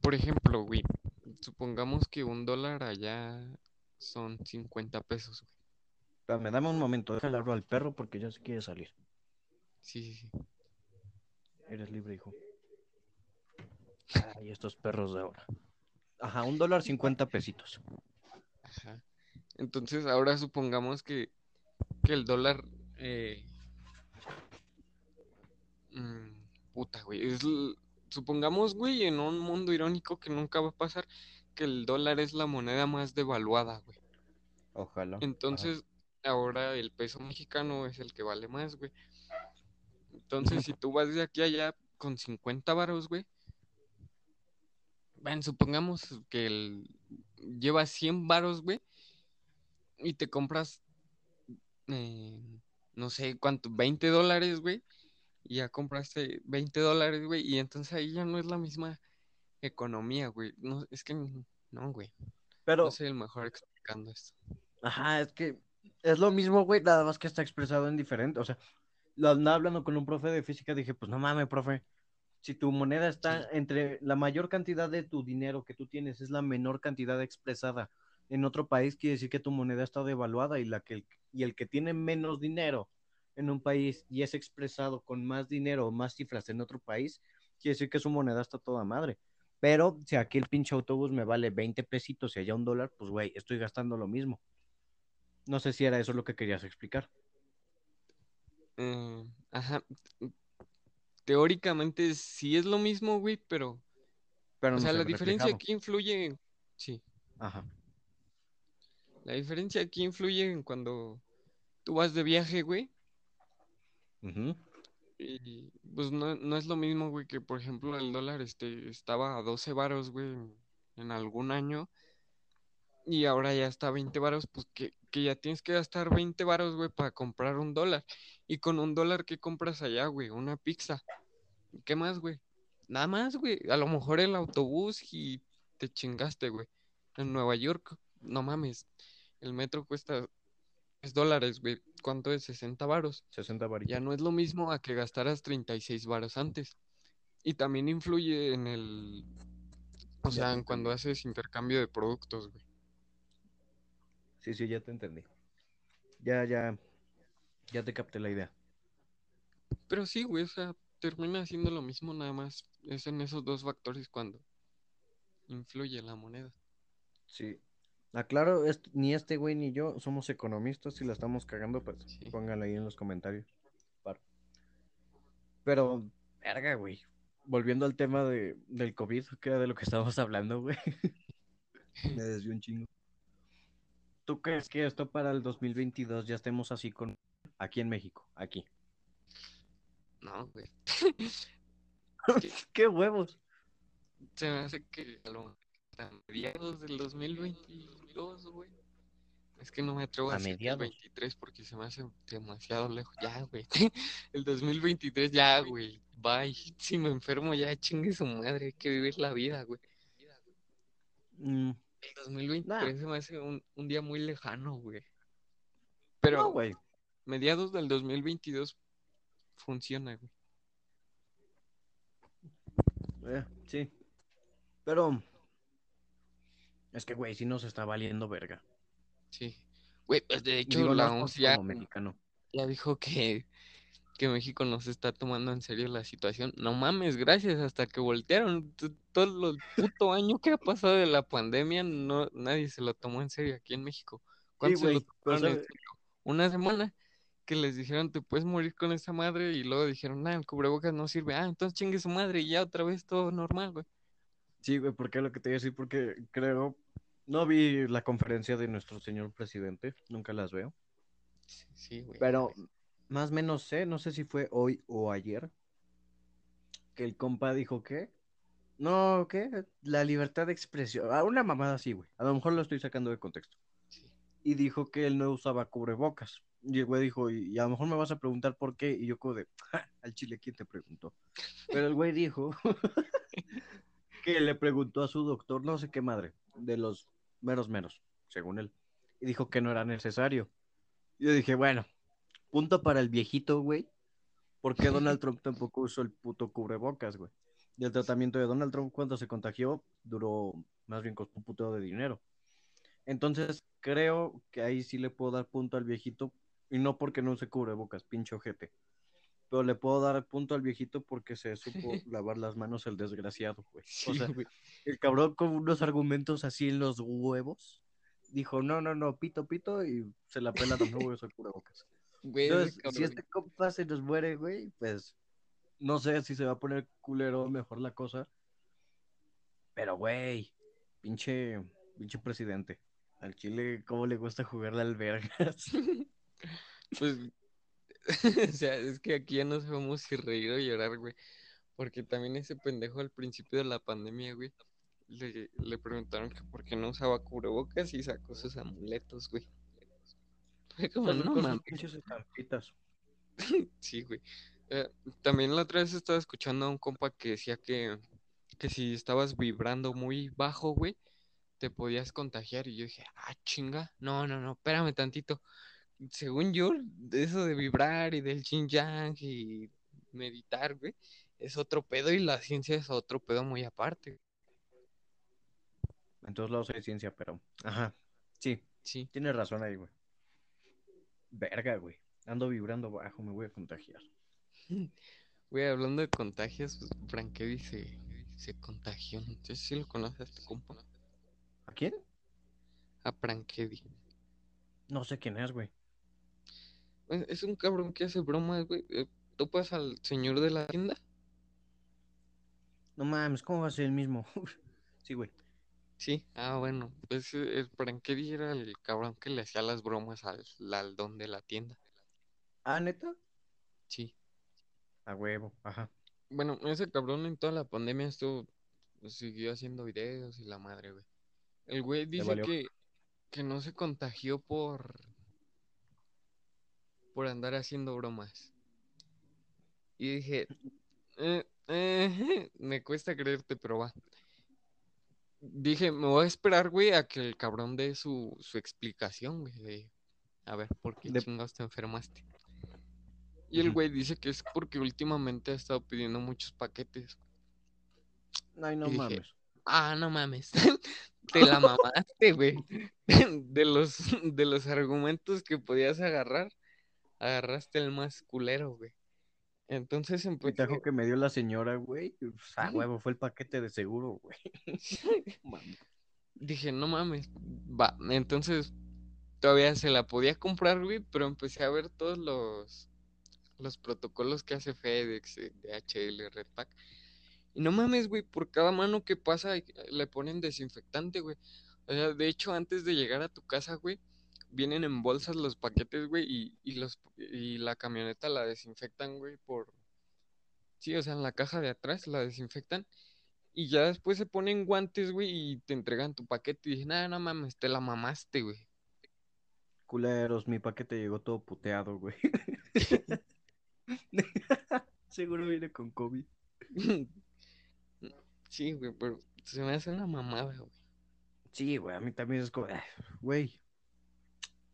por ejemplo, güey, supongamos que un dólar allá son 50 pesos, güey. Espérame, dame un momento, déjale hablar al perro porque ya se quiere salir. Sí, sí, sí. Eres libre, hijo. Ay, estos perros de ahora. Ajá, un dólar cincuenta pesitos. Ajá. Entonces, ahora supongamos que, que el dólar, eh, mm, puta, güey, es, l- supongamos, güey, en un mundo irónico que nunca va a pasar, que el dólar es la moneda más devaluada, güey. Ojalá. Entonces, ahora el peso mexicano es el que vale más, güey. Entonces, si tú vas de aquí a allá con 50 varos, güey, ven, supongamos que el, llevas 100 varos, güey, y te compras, eh, no sé cuánto, 20 dólares, güey, y ya compraste 20 dólares, güey, y entonces ahí ya no es la misma economía, güey. No, es que no, güey. Pero, No soy el mejor explicando esto. ajá, es que es lo mismo, güey, nada más que está expresado en diferente. O sea, lo andaba hablando con un profe de física, dije, pues no mames, profe. Si tu moneda está entre la mayor cantidad de tu dinero que tú tienes es la menor cantidad expresada en otro país, quiere decir que tu moneda está devaluada y, la que el, y el que tiene menos dinero en un país y es expresado con más dinero o más cifras en otro país, quiere decir que su moneda está toda madre. Pero si aquí el pinche autobús me vale 20 pesitos y allá un dólar, pues güey, estoy gastando lo mismo. No sé si era eso lo que querías explicar. Eh, ajá. Teóricamente sí es lo mismo, güey, pero, Pero o no sea, se la diferencia reflejado. aquí influye, sí, Ajá. la diferencia aquí influye en cuando tú vas de viaje, güey, Ujú. y pues no, no es lo mismo, güey, que por ejemplo el dólar este, estaba a 12 varos, güey, en, en algún año, y ahora ya está a 20 varos, pues que, que ya tienes que gastar 20 varos, güey, para comprar un dólar, y con un dólar, ¿qué compras allá, güey? Una pizza. ¿Qué más, güey? Nada más, güey. A lo mejor el autobús y te chingaste, güey. En Nueva York, no mames. El metro cuesta 3 dólares, güey. ¿Cuánto es? 60 varos. 60 varitos. Ya no es lo mismo a que gastaras 36 varos antes. Y también influye en el... O sea, en cuando haces intercambio de productos, güey. Sí, sí, ya te entendí. Ya, ya, ya te capté la idea. Pero sí, güey, o sea, termina siendo lo mismo, nada más. Es en esos dos factores cuando influye la moneda. Sí. Aclaro, est- ni este güey ni yo somos economistas. Si la estamos cagando, pues Sí. pónganla ahí en los comentarios. Pero, verga, güey. Volviendo al tema de, del COVID, que era de lo que estábamos hablando, güey. Me desvió un chingo. ¿Tú crees que esto para el 2022 ya estemos así con... Aquí en México, aquí? No, güey. ¡Qué huevos! Se me hace que a lo a mediados del 2022, güey. Es que no me atrevo a, ¿A decir el mediados? 23 porque se me hace demasiado lejos. Ya, güey. El 2023 ya, güey. Bye. Si me enfermo ya, chingue su madre. Hay que vivir la vida, güey. Mm, El 2023 Nah. se me hace un, un día muy lejano, güey. Pero no, güey. mediados del 2022 funciona, güey. Eh, sí. Pero... Es que, güey, sí nos está valiendo verga. Sí. Güey, pues de hecho Digo, la OMS mexicano. ya dijo que, que México no se está tomando en serio la situación. No mames, gracias, hasta que voltearon. Todo el puto año que ha pasado de la pandemia, no, nadie se lo tomó en serio aquí en México. Sí, ¿Cuántos se lo tomaron en ¿sabe- serio? una semana que les dijeron te puedes morir con esa madre y luego dijeron, ah, el cubrebocas no sirve, ah, entonces chingue su madre y ya otra vez todo normal, güey. Sí, güey, porque lo que te iba a decir, porque creo, no vi la conferencia de nuestro señor presidente, nunca las veo. Sí, güey. Pero más o menos sé, no sé si fue hoy o ayer, que el compa dijo que, no, ¿qué? La libertad de expresión, ah, una mamada así, güey, a lo mejor lo estoy sacando de contexto. Sí. Y dijo que él no usaba cubrebocas. Y el güey dijo, y a lo mejor me vas a preguntar por qué. Y yo como de, "Ja, al chile, ¿quién te preguntó? Pero el güey dijo que le preguntó a su doctor, no sé qué madre, de los menos menos, según él. Y dijo que no era necesario. Yo dije, bueno, punto para el viejito, güey. Porque Donald Trump tampoco usó el puto cubrebocas, güey. Y el tratamiento de Donald Trump cuando se contagió duró más bien costó un puto de dinero. Entonces, creo que ahí sí le puedo dar punto al viejito. Y no porque no use cubrebocas, pinche ojete. Pero le puedo dar punto al viejito porque se supo lavar las manos el desgraciado, güey. O Sí, sea, güey. el cabrón con unos argumentos así en los huevos. Dijo, no, no, no, pito, pito, y se la pela de nuevo el cubrebocas. Güey, Entonces, si este compa se nos muere, güey, pues no sé si se va a poner culero o mejor la cosa. Pero, güey, pinche, pinche presidente. Al Chile, ¿cómo le gusta jugarle al vergas? Pues, o sea, es que aquí ya no sabemos si reír o llorar, güey. Porque también ese pendejo al principio de la pandemia, güey, le, le preguntaron que por qué no usaba cubrebocas y sacó sus amuletos, güey. Fue como, no mames. estampitas. Sí, güey. Eh, también la otra vez estaba escuchando a un compa que decía que, que si estabas vibrando muy bajo, güey, te podías contagiar. Y yo dije, ah, chinga. No, no, no, espérame tantito. Según yo, eso de vibrar y del yin yang y meditar, güey, es otro pedo y la ciencia es otro pedo muy aparte. En todos lados hay ciencia, pero. Ajá. Sí, Sí. tienes razón ahí, güey. Verga, güey. Ando vibrando bajo, me voy a contagiar. Güey, hablando de contagios, pues, Frankevi se, se contagió. Entonces, sí lo conoces a este compa. ¿A quién? A Frankevi. No sé quién es, güey. Es un cabrón que hace bromas, güey. Eh, ¿Topas al señor de la tienda? No mames, ¿cómo va a ser el mismo? sí, güey. Sí. Ah, bueno. Pues eh, el Frankevi era el cabrón que le hacía las bromas al, al don de la tienda. Ah, neta. Sí. A huevo, ajá. Bueno, ese cabrón en toda la pandemia estuvo, siguió haciendo videos y la madre, güey. El güey dice que, que no se contagió por, por andar haciendo bromas. Y dije, "Eh, eh, me cuesta creerte, pero va. Dije, me voy a esperar, güey, a que el cabrón dé su, su explicación, güey, de, a ver, ¿por qué De- chingados te enfermaste? Y el güey dice que es porque últimamente ha estado pidiendo muchos paquetes. Ay, no Y dije, mames. Ah, no mames. Te la mamaste, güey. De los, de los argumentos que podías agarrar, agarraste el más culero, güey. Entonces El empecé. tajo que me dio la señora, güey. pues, Ah, huevo, fue el paquete de seguro, güey. Dije, no mames. Va, entonces todavía se la podía comprar, güey, pero empecé a ver todos los, los protocolos que hace FedEx, eh, DHL, Redpack. Y no mames, güey, por cada mano que pasa eh, le ponen desinfectante, güey. O sea, de hecho, antes de llegar a tu casa, güey, vienen en bolsas los paquetes, güey, y, y los y la camioneta la desinfectan, güey, por sí, o sea, en la caja de atrás la desinfectan. Y ya después se ponen guantes, güey, y te entregan tu paquete. Y dije, nada, no mames, te la mamaste, güey. Culeros, mi paquete llegó todo puteado, güey. Seguro viene con COVID. Sí, güey, pero se me hace una mamada, güey. Sí, güey, a mí también es como, "Ah, güey.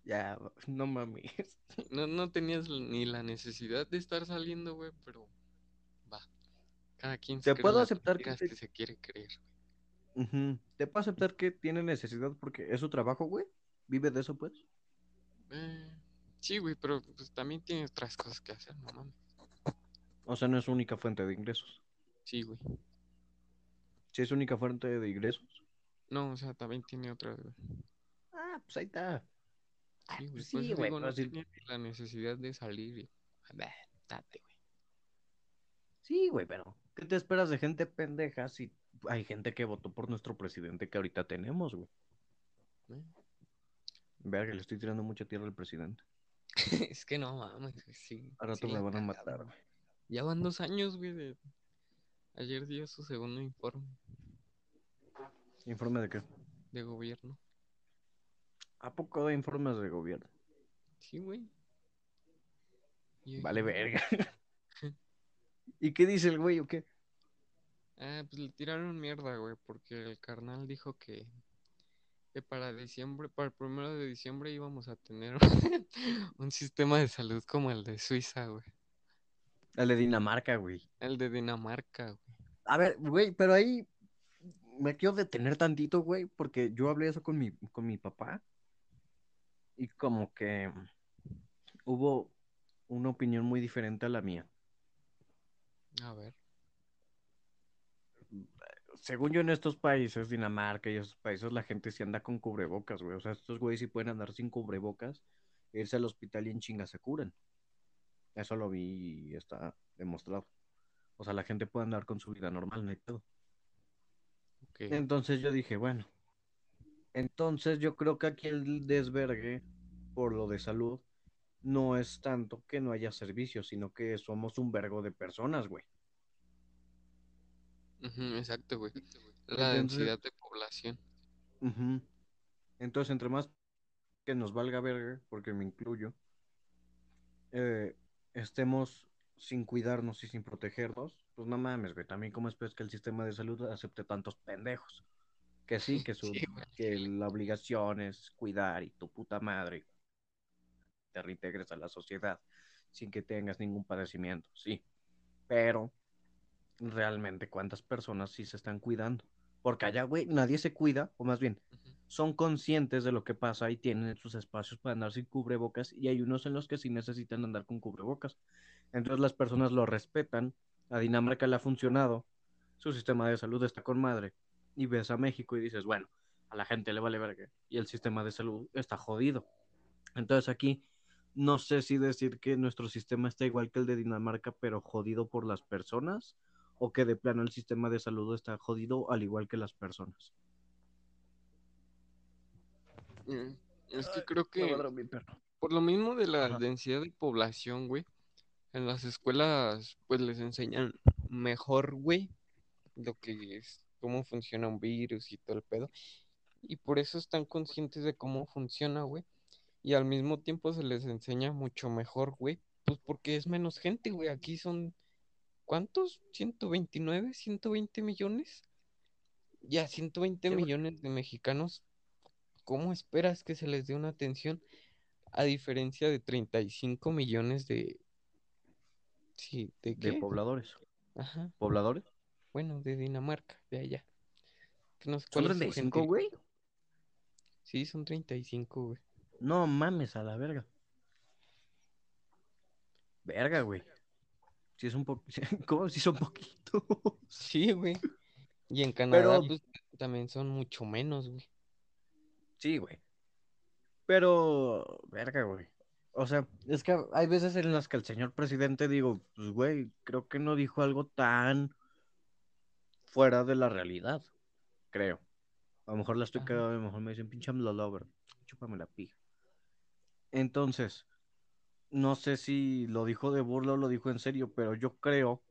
Ya, no mames. No, no tenías ni la necesidad de estar saliendo, güey, pero va. Cada quien se Te puedo aceptar que te- que se quiere creer. Te puedo aceptar que tiene necesidad porque es su trabajo, güey. Vive de eso, pues. Eh, sí, güey, pero pues también tiene otras cosas que hacer, no mames. O sea, no es su única fuente de ingresos. Sí, güey. Si es su única fuente de ingresos. No, o sea, también tiene otras, güey. Ah, pues ahí está. Sí, güey, pues por sí, güey, digo, no ni la necesidad de salir y... Bah, date, güey. Sí, güey, pero ¿qué te esperas de gente pendeja si hay gente que votó por nuestro presidente que ahorita tenemos, güey? ¿eh? Verga, le estoy tirando mucha tierra al presidente. Es que no mames, sí. Rato sí me van a matar, güey. Ya van dos años, güey, de... Ayer dio su segundo informe ¿Informe de qué? de gobierno. ¿A poco de informes de gobierno? Sí, güey. Yo Vale, verga. ¿Y qué dice el güey o qué? Ah, pues le tiraron mierda, güey, porque el carnal dijo que, que para diciembre, para el primero de diciembre íbamos a tener un sistema de salud como el de Suiza, güey. El de Dinamarca, güey. El de Dinamarca, güey. A ver, güey, pero ahí me quiero detener tantito, güey, porque yo hablé eso con mi, con mi papá y como que hubo una opinión muy diferente a la mía. A ver. Según yo en estos países, Dinamarca y esos países, la gente sí anda con cubrebocas, güey. O sea, estos güeyes sí pueden andar sin cubrebocas, irse al hospital y en chinga se curan. Eso lo vi y está demostrado. O sea, la gente puede andar con su vida normal, no hay. Entonces yo dije, bueno, entonces yo creo que aquí el desvergue por lo de salud no es tanto que no haya servicios, sino que somos un vergo de personas, güey. Exacto, güey. La Entonces- densidad de población. Entonces, entre más que nos valga verga, porque me incluyo, eh, estemos sin cuidarnos y sin protegernos, pues no mames, güey. También cómo esperas que el sistema de salud acepte tantos pendejos. Que sí, que, su, Sí, que la obligación es cuidar y tu puta madre te reintegres a la sociedad sin que tengas ningún padecimiento, sí. Pero realmente cuántas personas sí se están cuidando. Porque allá, güey, nadie se cuida, o más bien, son conscientes de lo que pasa y tienen sus espacios para andar sin cubrebocas y hay unos en los que sí necesitan andar con cubrebocas. Entonces las personas lo respetan, a Dinamarca le ha funcionado, su sistema de salud está con madre y ves a México y dices, bueno, a la gente le vale verga y el sistema de salud está jodido. Entonces aquí no sé si decir que nuestro sistema está igual que el de Dinamarca, pero jodido por las personas, o que de plano el sistema de salud está jodido al igual que las personas. Mm, Es que creo que por lo mismo de la Ajá. densidad de población, güey, en las escuelas pues les enseñan mejor, güey, lo que es, cómo funciona un virus y todo el pedo. Y por eso están conscientes de cómo funciona, güey. Y al mismo tiempo se les enseña mucho mejor, güey. Pues porque es menos gente, güey. Aquí son, ¿cuántos? ¿129? ¿120 millones? Ya, 120 Sí, güey. millones de mexicanos. ¿Cómo esperas que se les dé una atención a diferencia de 35 millones de... Sí, ¿de De qué? pobladores. Ajá, ¿Pobladores? Bueno, de Dinamarca, de allá. Que no sé ¿Son cuál es su 35, gente. güey? Sí, son 35, güey. No mames, a la verga. Verga, güey. Si es un poco. ¿Cómo? Si son poquitos. Sí, güey. Y en Canadá, Pero- pues también son mucho menos, güey. Sí, güey. Pero. Verga, güey. O sea, es que hay veces en las que el señor presidente digo, pues, güey, creo que no dijo algo tan fuera de la realidad. Creo. A lo mejor la estoy cagando, a lo mejor me dicen, pinche lover. Chúpame la pija. Entonces, no sé si lo dijo de burla o lo dijo en serio, pero yo creo,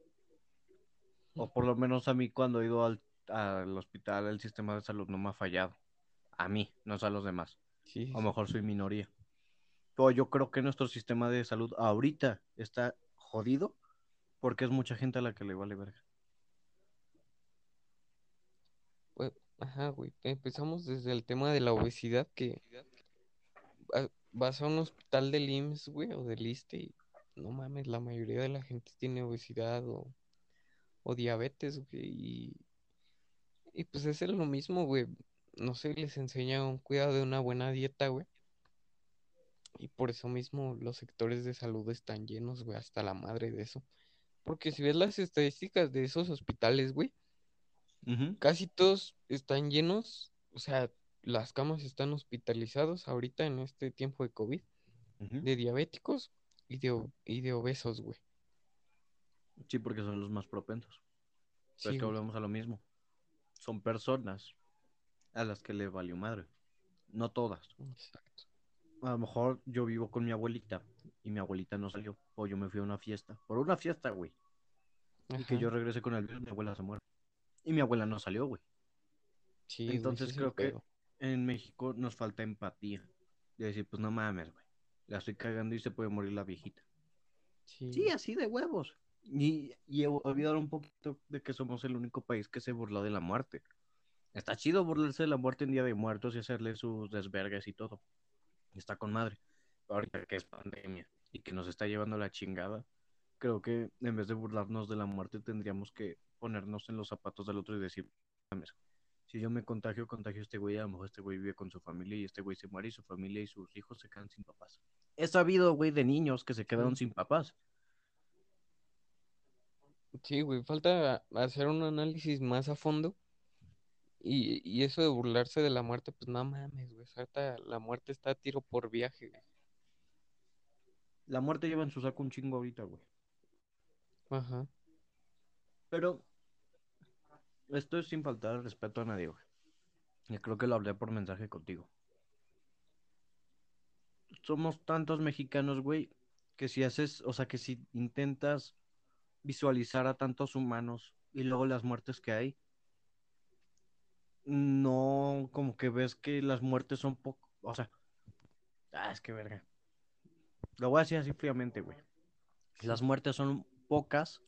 o por lo menos a mí cuando he ido al, al hospital, el sistema de salud no me ha fallado. A mí, no a los demás. Sí, A lo mejor soy minoría. Pero yo creo que nuestro sistema de salud ahorita está jodido porque es mucha gente a la que le vale verga. Pues, ajá, güey. Empezamos desde el tema de la obesidad, que va- vas a un hospital del IMSS, güey, o del ISSSTE, y no mames, la mayoría de la gente tiene obesidad o, o diabetes, güey. Y, y pues es lo mismo, güey. No sé, les enseña un cuidado de una buena dieta, güey. Y por eso mismo los sectores de salud están llenos, güey, hasta la madre de eso. Porque si ves las estadísticas de esos hospitales, güey, casi todos están llenos, o sea, las camas están hospitalizados ahorita en este tiempo de COVID, de diabéticos y de, o- y de obesos, güey. Sí, porque son los más propensos. Pero Sí, es que volvemos a lo mismo. Son personas a las que le valió madre. No todas. Exacto. A lo mejor yo vivo con mi abuelita y mi abuelita no salió. O yo me fui a una fiesta. Por una fiesta, güey. Y que yo regrese con el virus, mi abuela se muere. Y mi abuela no salió, güey. Sí, Entonces creo que en México nos falta empatía. De decir, pues no mames, güey. La estoy cagando y se puede morir la viejita. Sí, Sí, así de huevos. Y, y he olvidado un poquito de que somos el único país que se burla de la muerte. Está chido burlarse de la muerte en Día de Muertos y hacerle sus desvergues y todo. Está con madre. Ahorita que es pandemia y que nos está llevando la chingada, creo que en vez de burlarnos de la muerte tendríamos que ponernos en los zapatos del otro y decir, "Mames, si yo me contagio, contagio a este güey, a lo mejor este güey vive con su familia y este güey se muere y su familia y sus hijos se quedan sin papás. He sabido, güey, de niños que se quedaron sin papás. Sí, güey, falta hacer un análisis más a fondo. Y, y eso de burlarse de la muerte, pues no mames, güey. la muerte está a tiro por viaje, güey. La muerte lleva en su saco un chingo ahorita, güey. Ajá. Pero esto es sin faltar respeto a nadie, güey. Y creo que lo hablé por mensaje contigo. Somos tantos mexicanos, güey, que si haces, o sea, que si intentas visualizar a tantos humanos y luego las muertes que hay, no, como que ves que las muertes son poco, o sea, ah, es que verga. Lo voy a decir así fríamente, güey. Las muertes son pocas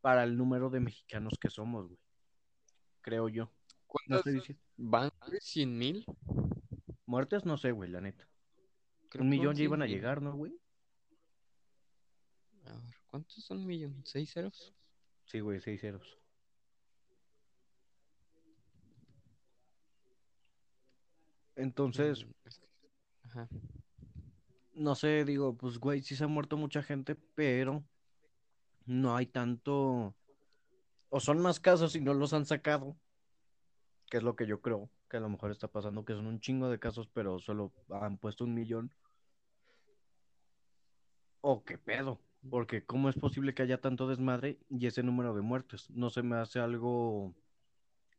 para el número de mexicanos que somos, güey. Creo yo. No ¿Cuántas estoy diciendo. van? ¿Cien mil? Muertes, no sé, güey, la neta. Creo Un millón ya iban a 100,000. llegar, ¿no, güey? A ver, ¿cuántos son un millón? ¿Seis ceros? Sí, güey, seis ceros. Entonces, Mm, Ajá. no sé, digo, pues, güey, sí se ha muerto mucha gente, pero no hay tanto. O son más casos y no los han sacado, que es lo que yo creo que a lo mejor está pasando, que son un chingo de casos, pero solo han puesto un millón. ¿O qué pedo? Porque ¿cómo es posible que haya tanto desmadre y ese número de muertes? No se me hace algo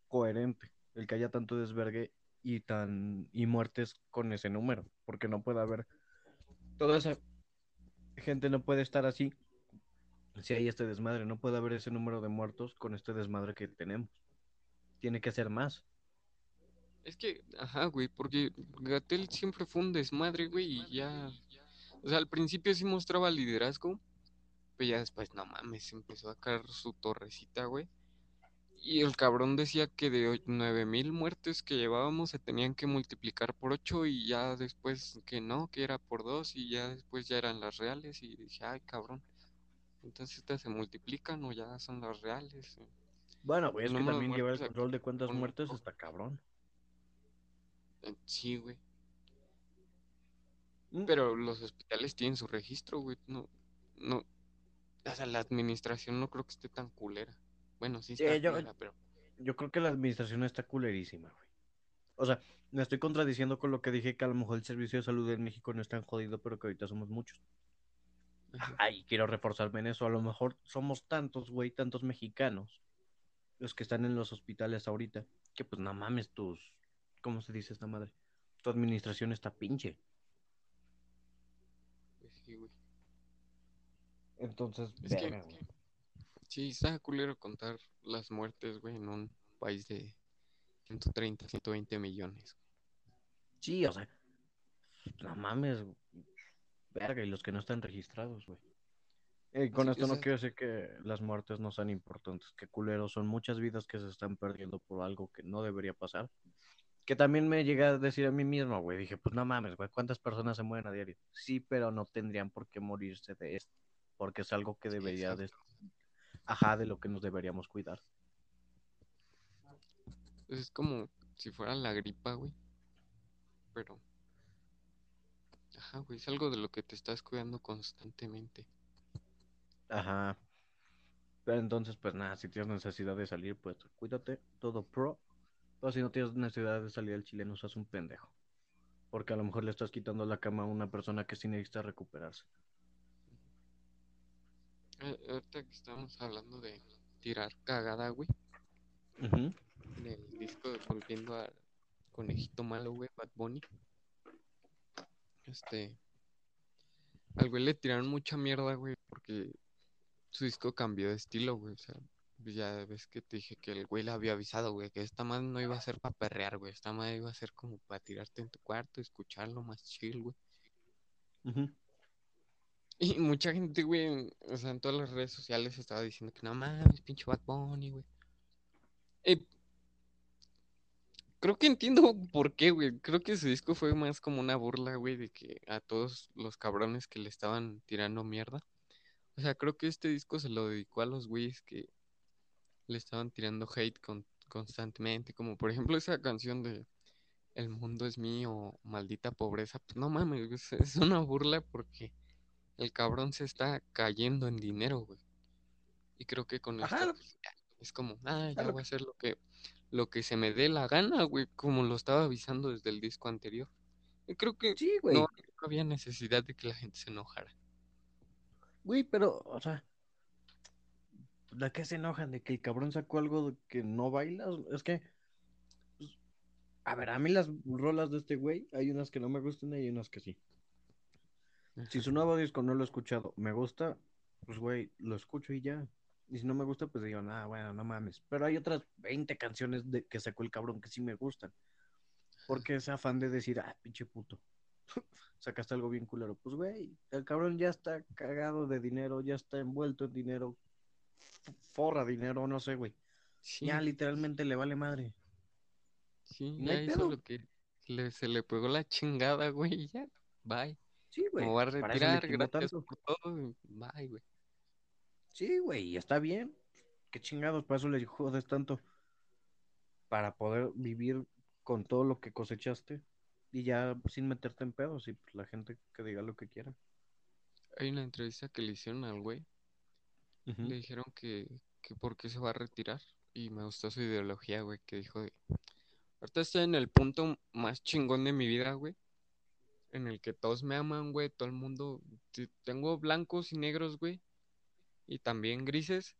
coherente el que haya tanto desvergue y tan y muertes con ese número, porque no puede haber toda esa gente no puede estar así si hay este desmadre, no puede haber ese número de muertos con este desmadre que tenemos. Tiene que ser más. Es que, ajá, güey, porque Gatel siempre fue un desmadre, güey, y ya. O sea, al principio sí mostraba liderazgo, pero ya después, no mames, empezó a caer su torrecita, güey. Y el cabrón decía que de nueve mil muertes que llevábamos se tenían que multiplicar por ocho y ya después que no, que era por dos y ya después ya eran las reales y dije, ay, cabrón. Entonces estas se multiplican o ya son las reales. Bueno, güey, es que también llevar el control de cuántas con- muertes está cabrón. Eh, Sí, güey. Mm, Pero los hospitales tienen su registro, güey. No, no. O sea, la administración no creo que esté tan culera. Bueno, sí Sí, está yo- culera, pero. Yo creo que la administración está culerísima, güey. O sea, me estoy contradiciendo con lo que dije que a lo mejor el servicio de salud en México no es tan jodido, pero que ahorita somos muchos. Ay, quiero reforzarme en eso. A lo mejor somos tantos, güey, tantos mexicanos, los que están en los hospitales ahorita, que pues no mames tus, ¿cómo se dice esta madre? Tu administración está pinche. Pues sí, güey. Entonces, Es que, verga, güey. sí, está culero contar las muertes, güey, en un país de 130, 120 millones. Sí, o sea, no mames, verga, y los que no están registrados, güey. Eh, con Sí, esto no quiero decir que las muertes no sean importantes, que culeros son muchas vidas que se están perdiendo por algo que no debería pasar. Que también me llega a decir a mí mismo, güey, dije, pues no mames, güey, ¿cuántas personas se mueren a diario? Sí, pero no tendrían por qué morirse de esto, porque es algo que debería de, ajá, de lo que nos deberíamos cuidar. Pues es como si fuera la gripa, güey. Pero. Ajá, güey, es algo de lo que te estás cuidando constantemente. Ajá. Pero entonces, pues nada, si tienes necesidad de salir, pues cuídate, todo pro. Pero si no tienes necesidad de salir al chile, no seas un pendejo. Porque a lo mejor le estás quitando la cama a una persona que sí necesita recuperarse. Eh, ahorita que estamos hablando de tirar cagada, güey. En el disco de Volviendo al Conejito Malo, güey, Bad Bunny. Este. Al güey le tiraron mucha mierda, güey, porque su disco cambió de estilo, güey. O sea, pues ya ves que te dije que el güey le había avisado, güey, que esta madre no iba a ser para perrear, güey. Esta madre iba a ser como para tirarte en tu cuarto, escucharlo más chill, güey. Ujú. Y mucha gente, güey, o sea, en todas las redes sociales estaba diciendo que no mames, pinche Bad Bunny, güey. Eh, creo que entiendo por qué, güey. Creo que su disco fue más como una burla, güey, de que a todos los cabrones que le estaban tirando mierda. O sea, creo que este disco se lo dedicó a los güeyes que le estaban tirando hate con- constantemente, como por ejemplo esa canción de El mundo es mío, maldita pobreza. Pues no mames, es- una burla porque el cabrón se está cayendo en dinero, güey. Y creo que con Ajá, esto pues, es como, ah, ya voy a hacer lo que, lo que se me dé la gana, güey, como lo estaba avisando desde el disco anterior. Y creo que Sí, güey. no, no había necesidad de que la gente se enojara. Güey, pero, o sea, ¿de qué se enojan? ¿De que el cabrón sacó algo de que no baila? Es que, pues, a ver, a mí las rolas de este güey, hay unas que no me gustan y hay unas que sí. Si su nuevo disco no lo he escuchado, me gusta, pues güey, lo escucho y ya. Y si no me gusta, pues digo, ah, bueno, no mames. Pero hay otras 20 canciones de, que sacó el cabrón que sí me gustan. Porque ese afán de decir, ah, pinche puto. Sacaste algo bien culero. Pues güey, el cabrón ya está cagado de dinero, ya está envuelto en dinero. Forra dinero, no sé, güey. Sí, Ya literalmente le vale madre. sí, no ya hizo lo que le- se le pegó la chingada, güey, y ya, bye. Sí, güey. Me voy a retirar, gracias por todo, bye, güey. Sí, güey, está bien. Qué chingados, para eso le jodes tanto. Para poder vivir con todo lo que cosechaste y ya sin meterte en pedos y pues, la gente que diga lo que quiera. Hay una entrevista que le hicieron al güey, le dijeron que, que por qué se va a retirar, y me gustó su ideología, güey, que dijo de, ahorita estoy en el punto más chingón de mi vida, güey, en el que todos me aman, güey, todo el mundo, tengo blancos y negros, güey, y también grises,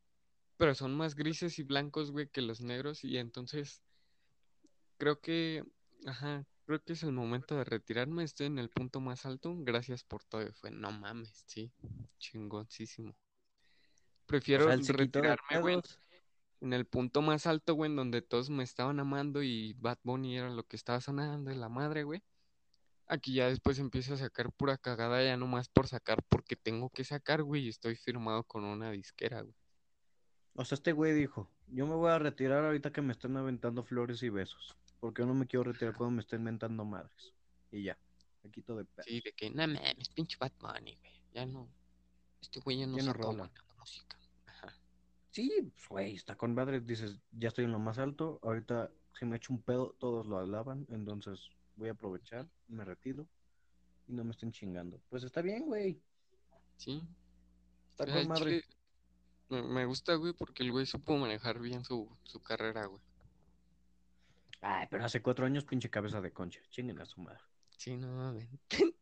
pero son más grises y blancos, güey, que los negros, y entonces creo que, ajá, creo que es el momento de retirarme, estoy en el punto más alto, gracias por todo, fue, no mames, sí, chingoncísimo. O Prefiero sea, retirarme, güey, en el punto más alto, güey, en donde todos me estaban amando y Bad Bunny era lo que estaba sonando de la madre, güey. Aquí ya después empiezo a sacar pura cagada ya nomás por sacar, porque tengo que sacar, güey, y estoy firmado con una disquera, güey. O sea, este güey dijo, yo me voy a retirar ahorita que me están aventando flores y besos. Porque yo no me quiero retirar cuando me estén mentando madres. Y ya, me quito de pedos. Sí, de que, no mames, pinche Bunny, güey. Ya no, este güey ya no Ya no buena música. Ajá. Sí, pues güey, está con madres, dices, ya estoy en lo más alto, ahorita si me echo un pedo, todos lo alaban, entonces voy a aprovechar, me retiro y no me estén chingando. Pues está bien, güey, Sí. está con madre. chile, me gusta, güey, porque el güey supo manejar bien su, su carrera, güey. Ay, pero hace cuatro años pinche cabeza de concha, chinguen a su madre. Sí, no mames.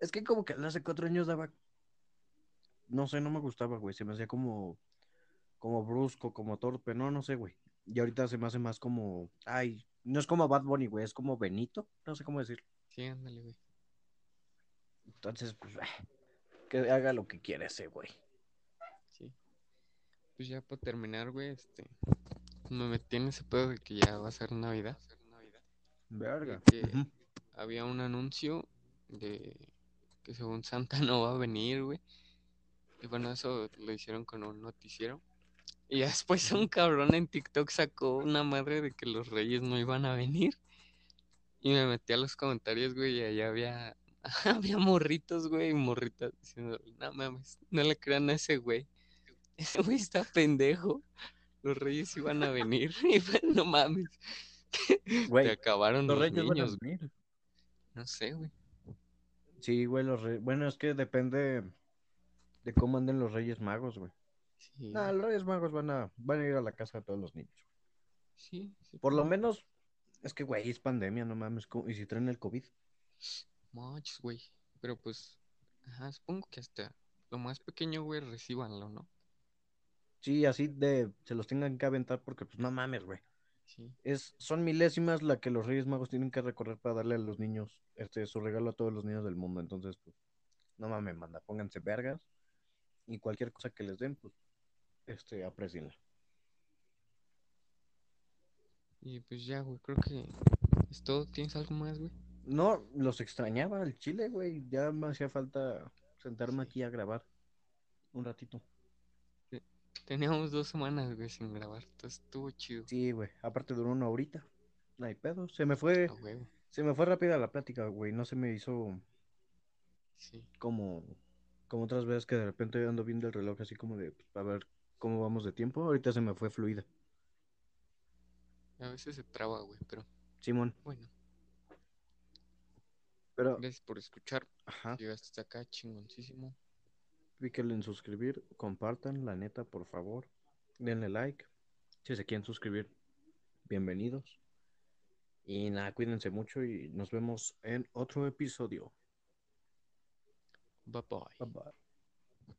Es que como que hace cuatro años daba, no sé, no me gustaba, güey, se me hacía como, como brusco, como torpe, no, no sé, güey. Y ahorita se me hace más como, ay, no es como Bad Bunny, güey, es como Benito, no sé cómo decirlo. Sí, ándale, güey. Entonces, pues, ah, que haga lo que quiera ese güey. Sí. Pues ya para terminar, güey, este. Me metí en ese pedo de que ya va a ser Navidad. Verga. que-. Había un anuncio de que según Santa no va a venir, güey. Y bueno, eso lo hicieron con un noticiero. Y después un cabrón en TikTok sacó una madre de que los reyes no iban a venir. Y me metí a los comentarios, güey, y allá había, había morritos, güey, y morritas diciendo, no mames, no le crean a ese güey. Ese güey está pendejo. Los reyes iban a venir. Y fue, no mames. Te Güey, acabaron los los, reyes van a niños, venir. No sé, güey. Sí, güey, los reyes. Bueno, es que depende de cómo anden los reyes magos, güey. Sí, Nah, los reyes magos van a, van a ir a la casa de todos los niños. sí, sí, Por lo menos Es que, güey, es pandemia, no mames. ¿cómo- ¿Y si traen el COVID? Manches, güey. Pero pues, ajá, supongo que hasta lo más pequeño, güey, recíbanlo, ¿no? Sí, así de se los tengan que aventar porque, pues, no mames, güey. Sí. Es, son milésimas la que los Reyes Magos tienen que recorrer para darle a los niños este su regalo a todos los niños del mundo. Entonces, pues, no mames, manda, pónganse vergas y cualquier cosa que les den, pues, este, aprecienla. Y pues ya, güey, creo que es todo. ¿Tienes algo más, güey? No, los extrañaba el chile, güey. Ya me hacía falta sentarme aquí a grabar un ratito. Teníamos dos semanas, güey, sin grabar. Entonces estuvo chido. Sí, güey. Aparte duró una horita. No hay pedo. Se me fue, se me fue rápida la plática, güey. No se me hizo Sí. como, como otras veces que de repente ando viendo el reloj así como de, pues, a ver cómo vamos de tiempo. Ahorita se me fue fluida. A veces se traba, güey, pero Simón. bueno. Pero, Gracias por escuchar. ajá, Llegaste hasta acá, chingoncísimo. píquenle en suscribir, compartan, la neta, por favor. Denle like. Si se quieren suscribir, bienvenidos. Y nada, cuídense mucho y nos vemos en otro episodio. Bye bye. Bye bye.